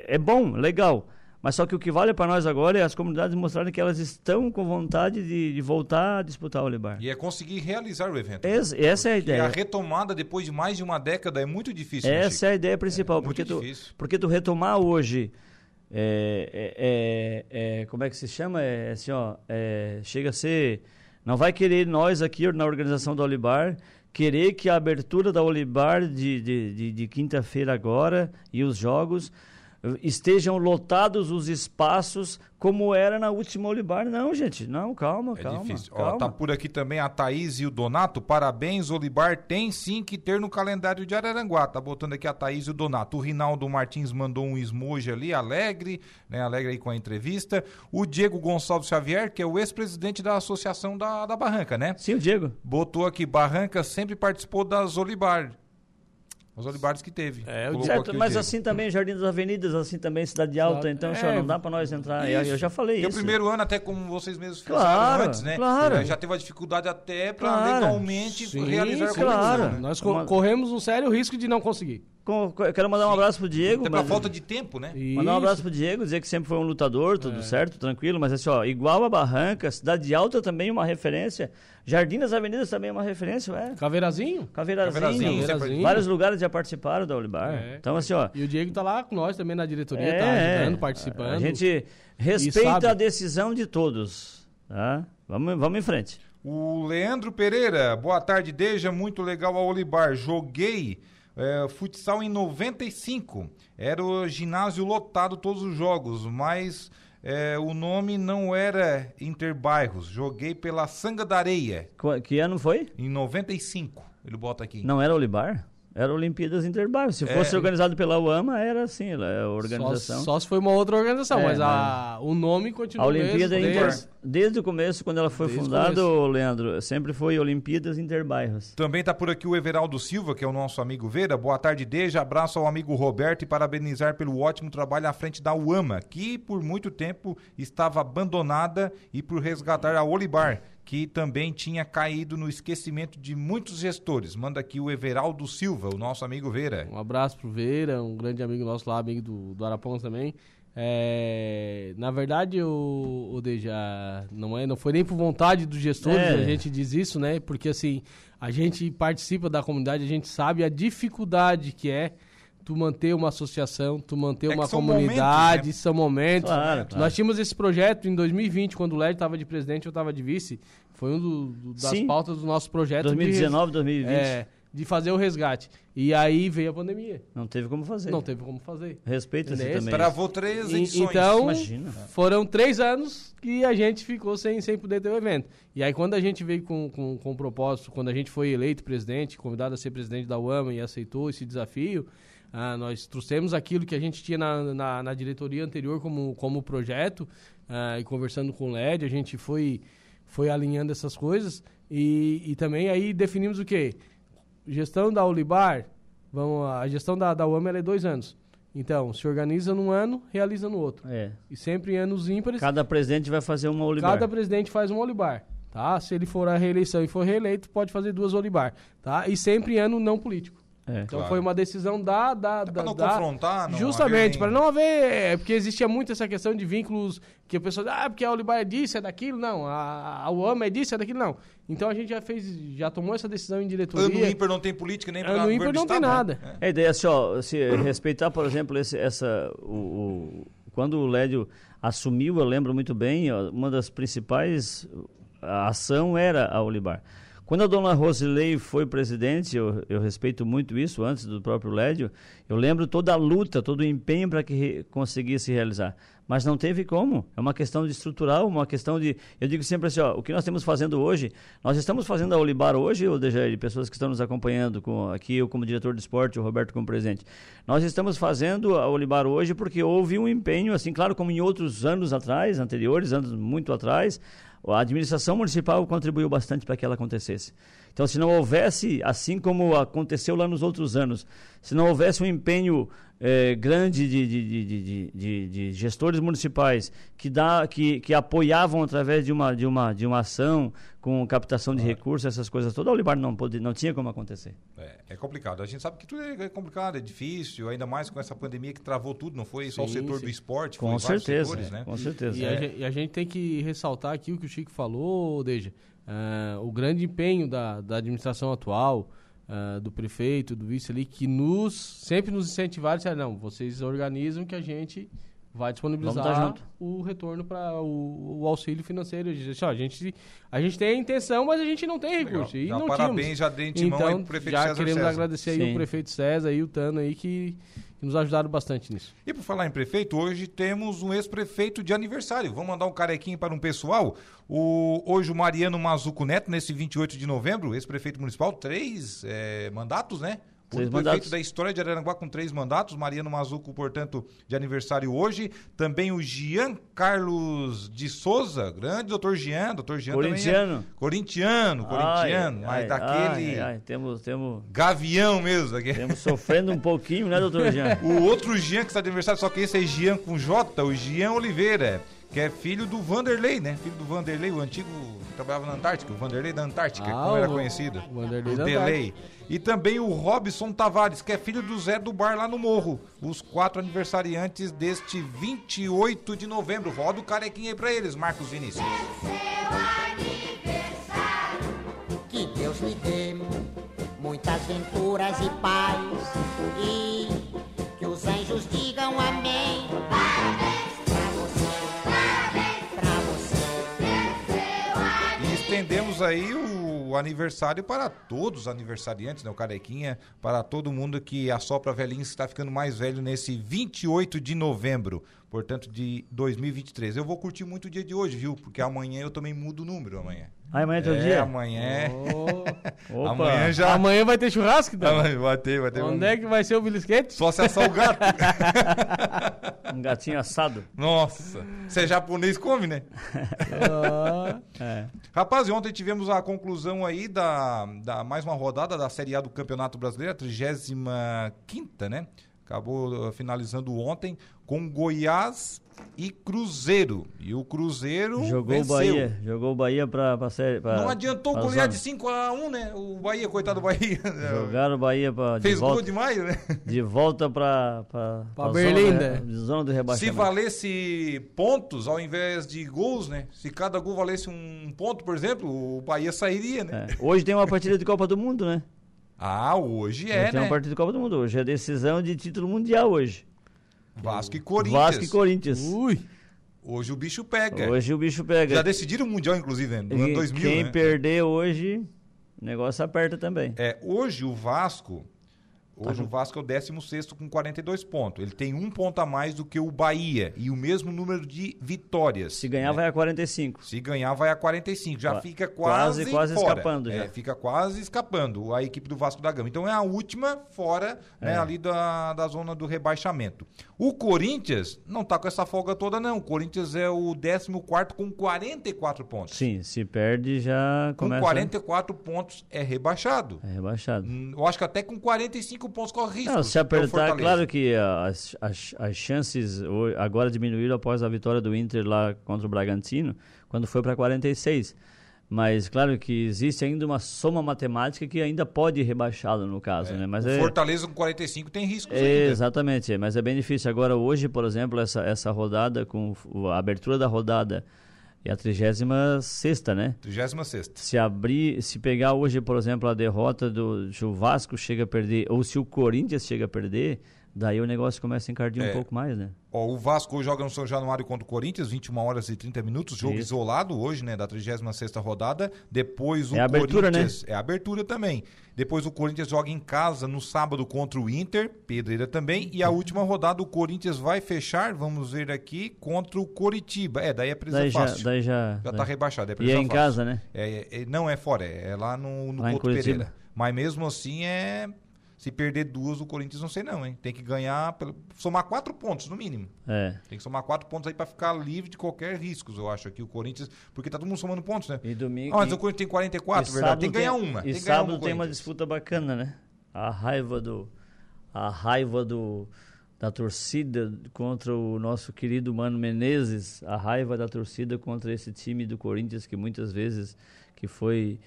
é bom, legal. Mas só que o que vale para nós agora é as comunidades mostrarem que elas estão com vontade de, de voltar a disputar o Olibar. E é conseguir realizar o evento. Essa, essa é a ideia. E a retomada depois de mais de uma década é muito difícil. né, Essa é a ideia principal. É, porque, tu, difícil. porque tu retomar hoje. É, é, é, como é que se chama? É assim, ó. é, chega a ser. Não vai querer nós aqui na organização do Olibar querer que a abertura da Olibar de, de, de, de quinta-feira agora e os jogos estejam lotados os espaços como era na última Olibar. Não, gente, não, calma, É calma. difícil. calma. Ó, tá por aqui também a Thaís e o Donato. Parabéns, Olibar tem sim que ter no calendário de Araranguá. Tá botando aqui a Thaís e o Donato. O Rinaldo Martins mandou um emoji ali, alegre, né? Alegre aí com a entrevista. O Diego Gonçalves Xavier, que é o ex-presidente da Associação da, da Barranca, né? Sim, o Diego. Botou aqui, Barranca sempre participou das Olibar. Os Olibares que teve. É, Certo, mas assim também Jardim das Avenidas, assim também Cidade Alta, então É, senhor, não dá para nós entrar. Eu, eu já falei Porque isso. o primeiro ano, até como vocês mesmos Claro, falaram antes, né? claro. Eh, Já teve uma dificuldade até para Claro. legalmente Sim, realizar sim, a claro. né? Nós co- Uma- corremos um sério risco de não conseguir. Com- eu quero mandar um abraço pro Diego. Mas- falta de tempo, né? Mandar um abraço Isso. pro Diego, dizer que sempre foi um lutador, É. tudo certo, tranquilo, mas assim, ó, igual a Barranca, Cidade Alta também é uma referência, Jardim das Avenidas também é uma referência, é. Caveirazinho. Caveirazinho, Caveirazinho, Caveirazinho. vários lugares já participaram da Olibar. É. Então, assim, ó. E o Diego tá lá com nós também na diretoria, é, tá ajudando, é, participando. A gente respeita a decisão de todos, tá? Vamos, vamos em frente. O Leandro Pereira, boa tarde, Deja, muito legal a Olibar. Joguei eh, futsal em 95. Era o ginásio lotado todos os jogos, mas eh, o nome não era Interbairros. Joguei pela Sanga da Areia Qu- Que ano foi? em 95. Ele bota aqui. Não era Olibar? Era Olimpíadas Interbairros. Se É. fosse organizado pela UAMA, era assim, a Só, organização. só se foi uma outra organização, É, mas a, o nome continua A Olimpíada mesmo. Inter, desde- desde o começo, quando ela foi Desde fundada. É. Leandro, sempre foi Olimpíadas Interbairros. Também está por aqui o Everaldo Silva, que é o nosso amigo Vera. Boa tarde, Deja. Abraço ao amigo Roberto e parabenizar pelo ótimo trabalho à frente da UAMA, que por muito tempo estava abandonada, e por resgatar a Olibar, que também tinha caído no esquecimento de muitos gestores. Manda aqui o Everaldo Silva, o nosso amigo Vera. Um abraço pro Veira, um grande amigo nosso lá, amigo do, do Arapongas também. É, na verdade, o, o Deja, não, é, não foi nem por vontade dos gestores, É. a gente diz isso, né? Porque assim, a gente participa da comunidade, a gente sabe a dificuldade que é tu manter uma associação, tu manter É uma são comunidade, momentos, né? são momentos. Claro, claro. Nós tínhamos esse projeto em 2020, quando o Led estava de presidente, eu estava de vice. Foi um do- do- das Sim. pautas do nosso projeto. de res- 2019, 2020. é, de fazer o resgate. E aí veio a pandemia. Não teve como fazer. Não teve como fazer. Respeita-se Entendeu? também. Travou três E- edições. então, Imagina. foram três anos que a gente ficou sem, sem poder ter o evento. E aí, quando a gente veio com, com, com o propósito, quando a gente foi eleito presidente, convidado a ser presidente da UAMA e aceitou esse desafio, ah, nós trouxemos aquilo que a gente tinha na, na, na diretoria anterior como, como projeto, ah, e conversando com o LED, a gente foi, foi alinhando essas coisas. E, e também aí definimos o quê? Gestão da Olibar, vamos, a gestão da, da ela é dois anos. Então, se organiza num ano, realiza no outro. É. E sempre em anos ímpares, Cada presidente vai fazer uma Olibar. cada presidente faz um olibar, tá? Se ele for à reeleição e for reeleito, pode fazer duas olibar, tá? E sempre em ano não político. É. Então Claro. foi uma decisão da... da, É pra da- não da- confrontar, não Justamente, para não haver... é, Porque existia muito essa questão de vínculos que a pessoa... Ah, porque a Olibar é disso, é daquilo. Não, a, a UAMA é disso, é daquilo. Não. Então a gente já fez... Já tomou essa decisão em diretoria. Ano ímpar não tem política nem para Ano ímpar não tem nada. A ideia é assim, ó, se respeitar, por exemplo, esse, essa, o, o- quando o Lédio assumiu, eu lembro muito bem, ó, uma das principais a ação era a Olibar. Quando a dona Rosilei foi presidente, eu, eu respeito muito isso, antes do próprio Lédio, eu lembro toda a luta, todo o empenho para que re, conseguisse realizar. Mas não teve como. É uma questão de estrutural, uma questão de. Eu digo sempre assim: ó, o que nós estamos fazendo hoje, nós estamos fazendo a Olibar hoje, ou de pessoas que estão nos acompanhando, com, aqui eu como diretor de esporte, o Roberto como presidente. Nós estamos fazendo a Olibar hoje porque houve um empenho, assim, claro, como em outros anos atrás, anteriores, anos muito atrás, a administração municipal contribuiu bastante para que ela acontecesse. Então, se não houvesse, assim como aconteceu lá nos outros anos, se não houvesse um empenho é, grande de, de, de, de, gestores municipais que, dá, que, que apoiavam através de uma, de, uma, de uma ação com captação de claro. recursos, essas coisas todas, o Olibar não, pode, não tinha como acontecer. É, é, complicado. A gente sabe que tudo é complicado, é difícil, ainda mais com essa pandemia que travou tudo, não foi sim, só o setor sim. do esporte, com certeza, setores, né? Com certeza. E, é. a gente, e, a gente, tem que ressaltar aqui o que o Chico falou, Deja, uh, o grande empenho da, da administração atual, uh, do prefeito, do vice ali, que nos sempre nos incentivaram, disseram, não, vocês organizam que a gente vai disponibilizar o retorno para o, o, auxílio financeiro. Disse, ó, a, gente, a gente tem a intenção, mas a gente não tem recurso. Legal. E já, não parabéns tínhamos. já de antemão então, aí pro prefeito já César queremos César. agradecer aí o prefeito César e o Tano aí que, que, nos ajudaram bastante nisso. E por falar em prefeito, hoje temos um ex-prefeito de aniversário. Vamos mandar um carequinho para um pessoal. O, hoje o Mariano Mazuco Neto, nesse 28 de novembro, ex-prefeito municipal, três é, mandatos, né? Três prefeito mandatos. da história de Araranguá com três mandatos, Mariano Mazuco, portanto, de aniversário hoje. Também o Jean Carlos de Souza, grande doutor Jean, doutor Jean corintiano. também é corintiano, corintiano, ai, mas ai, daquele ai, ai, temos, temos, gavião mesmo. Aqui. Temos sofrendo um pouquinho, né, doutor Jean? o outro Jean que está de aniversário, só que esse é Jean com J, o Jean Oliveira que é filho do Vanderlei, né? Filho do Vanderlei, o antigo que trabalhava na Antártica, o Vanderlei da Antártica, ah, como era conhecido. O Vanderlei o da Delay. E também o Robson Tavares, que é filho do Zé do Bar lá no Morro. Os quatro aniversariantes deste 28 de novembro. Roda o carequinha aí pra eles, Marcos Vinícius. Que Deus me dê muitas venturas e paz. E que os anjos digam amém. Aí o aniversário para todos os aniversariantes, né? O Carequinha, para todo mundo que assopra velhinho está ficando mais velho nesse 28 de novembro, portanto, de 2023. Eu vou curtir muito o dia de hoje, viu? Porque amanhã eu também mudo o número amanhã. Ah, amanhã é teu é, dia? amanhã. Oh. amanhã já. Amanhã vai ter churrasco, então? Amanhã vai ter, vai ter. Onde um... é que vai ser o bilisquete? Só se assar o gato. um gatinho assado. Nossa. Você é japonês, come, né? Ah. é. Rapaz, ontem tivemos a conclusão aí da, da mais uma rodada da Série A do Campeonato Brasileiro, a 35 né? Acabou uh, finalizando ontem com Goiás e Cruzeiro. E o Cruzeiro jogou venceu. o Bahia, jogou o Bahia para pra série. Pra, Não adiantou golear de 5 a 1, né? O Bahia, coitado do Bahia. Jogaram o Bahia para Fez volta, gol demais, né? De volta para para Berlinda. Zona, zona do rebaixamento. Se valesse pontos ao invés de gols, né? Se cada gol valesse um ponto, por exemplo, o Bahia sairia, né? É. Hoje tem uma partida de Copa do Mundo, né? Ah, hoje é, hoje tem né? uma partida de Copa do Mundo. Hoje é decisão de título mundial hoje. Vasco e Corinthians. Vasco e Corinthians. Ui. Hoje o bicho pega. Hoje o bicho pega. Já decidiram o Mundial, inclusive, no ano 2000, Quem né? perder hoje, o negócio aperta também. É, hoje o Vasco... Hoje tá o Vasco é o 16 com 42 pontos. Ele tem um ponto a mais do que o Bahia e o mesmo número de vitórias. Se ganhar, né? vai a 45. Se ganhar, vai a 45. Já Qua- fica quase quase- quase fora. escapando já. É, fica quase escapando a equipe do Vasco da Gama. Então é a última fora né, É. ali da, da zona do rebaixamento. O Corinthians não tá com essa folga toda, não. O Corinthians é o 14 com 44 pontos. Sim, se perde já Com começa... 44 pontos é rebaixado. É rebaixado. Hum, Eu acho que até com 45 pontos corre risco. Não, se apertar, claro que as, as, as chances agora diminuíram após a vitória do Inter lá contra o Bragantino, quando foi para 46. Mas claro que existe ainda uma soma matemática que ainda pode rebaixá-lo no caso, né? Mas é, Fortaleza com 45 tem riscos é, exatamente, é, mas é bem difícil. Agora hoje, por exemplo, essa, essa rodada com a abertura da rodada é a 36 né? 36 se abrir, se pegar hoje, por exemplo, a derrota do se o Vasco chega a perder ou se o Corinthians chega a perder, daí o negócio começa a encardir É. um pouco mais, né? Ó, o Vasco joga no São Januário contra o Corinthians, 21 horas e 30 minutos, jogo Isso. isolado hoje, né, da 36ª rodada. Depois o É abertura, né? Corinthians, é a abertura também. Depois o Corinthians joga em casa no sábado contra o Inter, Pedreira também, e a última rodada o Corinthians vai fechar, vamos ver aqui, contra o Coritiba. É, daí é presa Daí já, fácil. daí já, Já daí- tá rebaixado, é E presa é em fácil. casa, né? É, é- não é fora, é, é lá no, no Lá em Couto. Pereira. Mas mesmo assim é. Se perder duas, o Corinthians não sei não, hein? Tem que ganhar, somar quatro pontos no mínimo. É. Tem que somar quatro pontos aí pra ficar livre de qualquer riscos, eu acho, aqui o Corinthians. Porque tá todo mundo somando pontos, né? E domingo. Ah, mas e- o Corinthians tem 44, e verdade. Tem que ganhar uma. E tem sábado tem uma disputa bacana, né? A raiva do. A raiva do. Da torcida contra o nosso querido Mano Menezes, a raiva da torcida contra esse time do Corinthians que muitas vezes que foi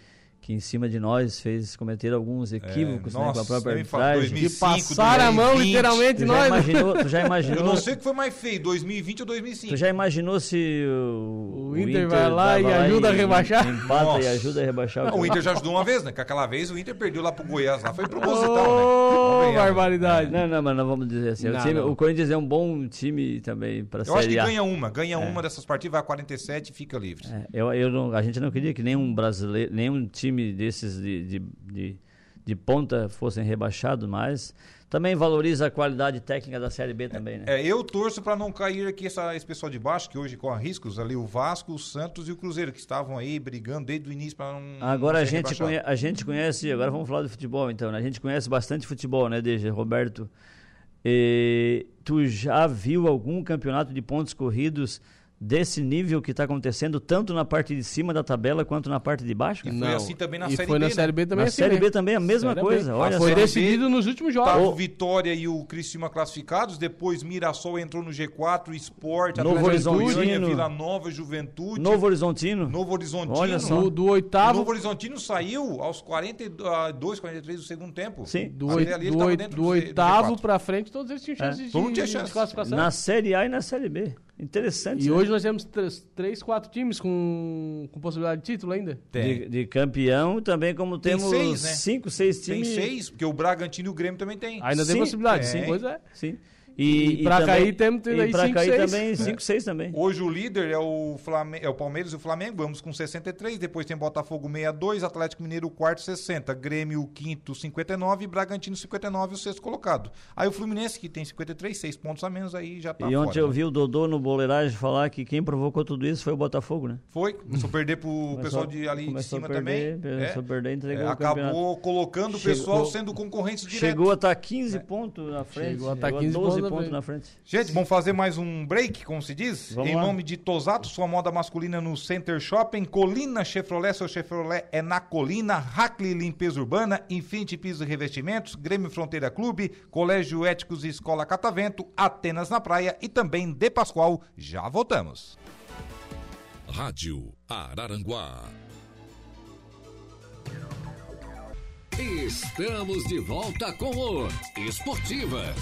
que em cima de nós fez cometer alguns equívocos né, com a É, nossa, própria arbitragem. 2005, Que passaram a mão, 2020. literalmente, Tu já nós. né? imaginou, tu já imaginou, Eu não sei o que foi mais feio, 2020 ou 2005. tu já imaginou se o, O Inter vai lá e ajuda a rebaixar? Empata Nossa. e ajuda a rebaixar. Não, o Inter já ajudou uma vez, né? Que aquela vez o Inter perdeu lá pro Goiás, lá foi proposital, né? Ô, Convenhamos. barbaridade. Não, não, mas não vamos dizer assim. O, Não, time- não. o Corinthians é um bom time também para Eu acho que A. ganha uma, ganha uma dessas partidas, vai a 47 e fica livre. É, eu, eu não- a gente não queria que nenhum brasileiro, nenhum time desses de, de, de, de ponta fossem rebaixados, mas também valoriza a qualidade técnica da Série B também, né? É, eu torço pra não cair aqui essa- esse pessoal de baixo, que hoje corre riscos, ali o Vasco, o Santos e o Cruzeiro, que estavam aí brigando desde o início pra não. Agora não a gente, rebaixado. conhe- a gente conhece, agora vamos falar de futebol então, né? A gente conhece bastante futebol, né, Deja, Roberto? E tu já viu algum campeonato de pontos corridos desse nível que está acontecendo tanto na parte de cima da tabela quanto na parte de baixo? E foi assim também na e Série foi B, na né? Série B também Na assim, Série né? B também a mesma Série coisa, B. olha Foi só. decidido nos últimos jogos. o Vitória e o Criciúma classificados, depois Mirassol entrou no G4, Sport, Novo Atlético Horizontino. Goiânia, Vila Nova, Juventude, Novo Horizontino. Novo Horizontino. Olha só. Do, do O oitavo, Novo Horizontino saiu aos 42, 43 do segundo tempo. Sim. do, Ali- oit- ali ele do do do oitavo G4. pra frente, todos eles tinham chance É. de, Todo mundo tinha de chance. classificação. Na Série A e na Série B. Interessante. E né? hoje nós temos três, três, quatro times com, com possibilidade de título ainda. Tem. De, de campeão, também como Tem temos seis, né? cinco, seis Tem times. seis, porque o Bragantino e o Grêmio também tem. Ainda tem Sim, possibilidade, tem. sim. Pois é. Sim. E pra também- cair temos- tem e aí pra cinco, cair seis. também, 5, 6 também. Hoje o líder é o, Flame... é o Palmeiras e o Flamengo, vamos com 63. Depois tem Botafogo 62, Atlético Mineiro o quarto 60, Grêmio o quinto 59 e Bragantino 59 o sexto colocado. Aí o Fluminense que tem 53, seis pontos a menos aí já tá e ontem fora, eu né? vi o Dodô no boleiragem falar que quem provocou tudo isso foi o Botafogo, né? Foi, começou a perder pro Começou- pessoal de ali de começou a cima perder, também. começou a perder, entregou É, o campeonato. acabou colocando o Chegou- pessoal sendo concorrentes diretos. Chegou a estar 15 pontos na frente. Chegou a estar chegou 15 12 pontos na pontos frente. na frente. Gente, vamos fazer mais um break, como se diz? Vamos em lá. nome de Tosato, sua moda masculina no Center Shopping, Colina Chevrolet, seu Chevrolet é na Colina, Hackley Limpeza Urbana, Infinity Piso e Revestimentos, Grêmio Fronteira Clube, Colégio Éticos e Escola Catavento, Atenas na Praia e também De Pascoal. Já voltamos. Rádio Araranguá. Estamos de volta com o Esportivas.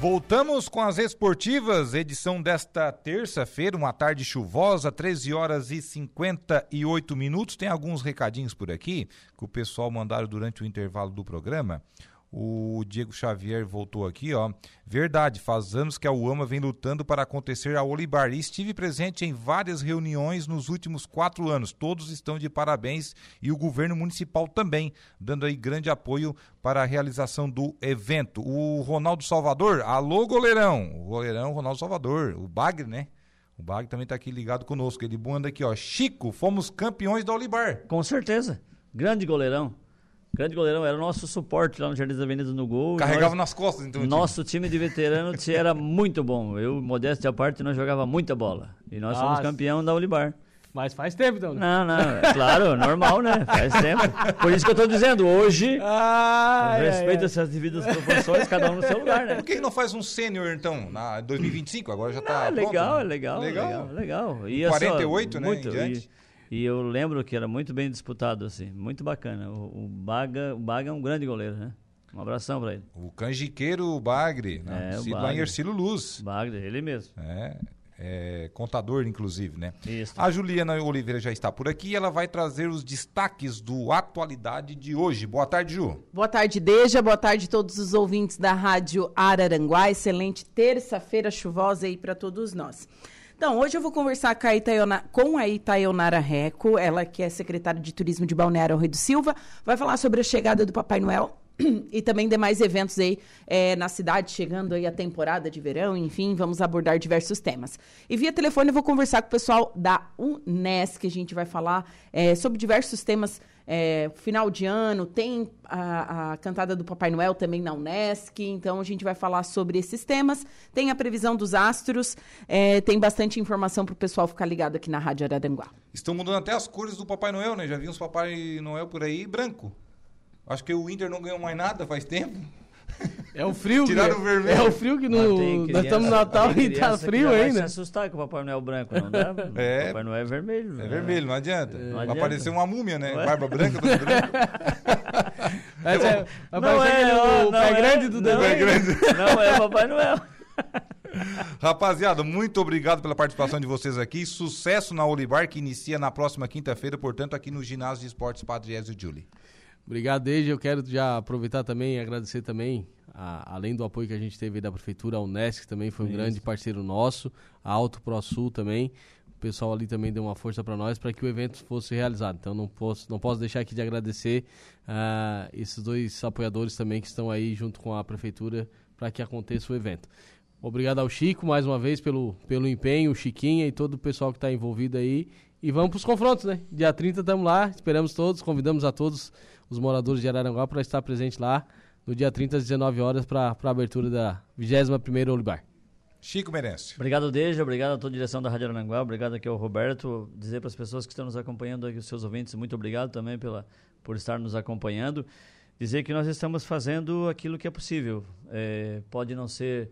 Voltamos com as esportivas, edição desta terça-feira, uma tarde chuvosa, 13 horas e 58 minutos. Tem alguns recadinhos por aqui que o pessoal mandaram durante o intervalo do programa. O Diego Xavier voltou aqui, ó. Verdade, faz anos que a UAMA vem lutando para acontecer a Olibar. E estive presente em várias reuniões nos últimos quatro anos. Todos estão de parabéns e o governo municipal também, dando aí grande apoio para a realização do evento. O Ronaldo Salvador, alô goleirão. O goleirão Ronaldo Salvador, o Bagre, né? O Bagre também está aqui ligado conosco. Ele manda aqui, ó. Chico, fomos campeões da Olibar. Com certeza. Grande goleirão. Grande goleirão. Era o nosso suporte lá no Jardim das Avenidas no gol. Carregava nós- nas costas, então. Nosso time de veterano era muito bom. Eu, modéstia à parte, nós jogava muita bola. E nós fomos Ah, campeão da Olibar. Mas faz tempo, então. Não, não, é claro, normal, né? Faz tempo. Por isso que eu tô dizendo, hoje, Ai, ai, ai. respeita-se as devidas proporções, cada um no seu lugar, né? Por que não faz um sênior, então, na 2025? Agora já tá Ah, pronto, legal, né? é legal, legal, legal. E, 48, né, muito, em diante. E, e eu lembro que era muito bem disputado, assim, muito bacana. O, o Baga, o Baga é um grande goleiro, né? Um abração pra ele. O canjiqueiro Bagre, né? É, o Nascido lá em Bagre. Ercílio Luz. Bagre, ele mesmo. É, é, contador, inclusive, né? Isso. A Juliana Oliveira já está por aqui, ela vai trazer os destaques do Atualidade de hoje. Boa tarde, Ju. Boa tarde, Deja. Boa tarde a todos os ouvintes da Rádio Araranguá. Excelente terça-feira chuvosa aí para todos nós. Então, hoje eu vou conversar com a, Itaiona, com a Itaionara Reco, ela que é secretária de Turismo de Balneário Rio do Silva, vai falar sobre a chegada do Papai Noel e também demais eventos aí é, na cidade, chegando aí a temporada de verão, enfim, vamos abordar diversos temas. E via telefone eu vou conversar com o pessoal da Unesc, a gente vai falar é, sobre diversos temas. É, final de ano, tem a, a, cantada do Papai Noel também na Unesc, então a gente vai falar sobre esses temas. Tem a previsão dos astros, é, tem bastante informação para o pessoal ficar ligado aqui na Rádio Araranguá. Estão mudando até as cores do Papai Noel, né? Já vi uns Papai Noel por aí branco. Acho que o Inter não ganhou mais nada faz tempo. É o frio Tiraram que, o vermelho. É o frio que no, nós estamos no Natal e tá frio ainda. Vai se assustar com o Papai Noel branco, não dá? É. O Papai Noel é vermelho. É né? vermelho, não adianta. Não Vai adianta. aparecer uma múmia, né? Ué? Barba branca, tudo branco. Mas é, Não é, ó, do não pé é, grande do não Pé desenho. grande. Não é o Papai Noel. Rapaziada, muito obrigado pela participação de vocês aqui. Sucesso na Olibar, que inicia na próxima quinta-feira, portanto, aqui no Ginásio de Esportes Padre Ezio Julie. Obrigado, desde eu quero já aproveitar também e agradecer também, a- além do apoio que a gente teve da Prefeitura, a Unesc também foi um grande parceiro nosso, a Alto Pro Sul também, o pessoal ali também deu uma força para nós para que o evento fosse realizado. Então não posso, não posso deixar aqui de agradecer ah, esses dois apoiadores também que estão aí junto com a Prefeitura para que aconteça o evento. Obrigado ao Chico mais uma vez pelo, pelo empenho, o Chiquinha e todo o pessoal que está envolvido aí. E vamos para os confrontos, né? Dia 30 estamos lá, esperamos todos, convidamos a todos os moradores de Araranguá para estar presente lá no dia 30 às 19 horas para a abertura da 21ª Olibar. Chico Merencio. Obrigado, Deja. Obrigado a toda a direção da Rádio Arananguá. Obrigado aqui ao Roberto. Dizer para as pessoas que estão nos acompanhando aqui, os seus ouvintes, muito obrigado também pela, por estar nos acompanhando. Dizer que nós estamos fazendo aquilo que é possível. É, pode não ser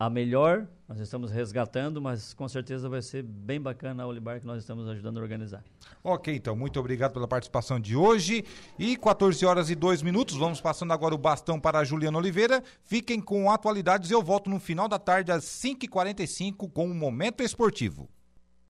a melhor, nós estamos resgatando, mas com certeza vai ser bem bacana a Olibar que nós estamos ajudando a organizar. Ok, então, muito obrigado pela participação de hoje. E 14 horas e 2 minutos, vamos passando agora o bastão para a Juliana Oliveira. Fiquem com atualidades, eu volto no final da tarde às 5h45 com o Momento Esportivo.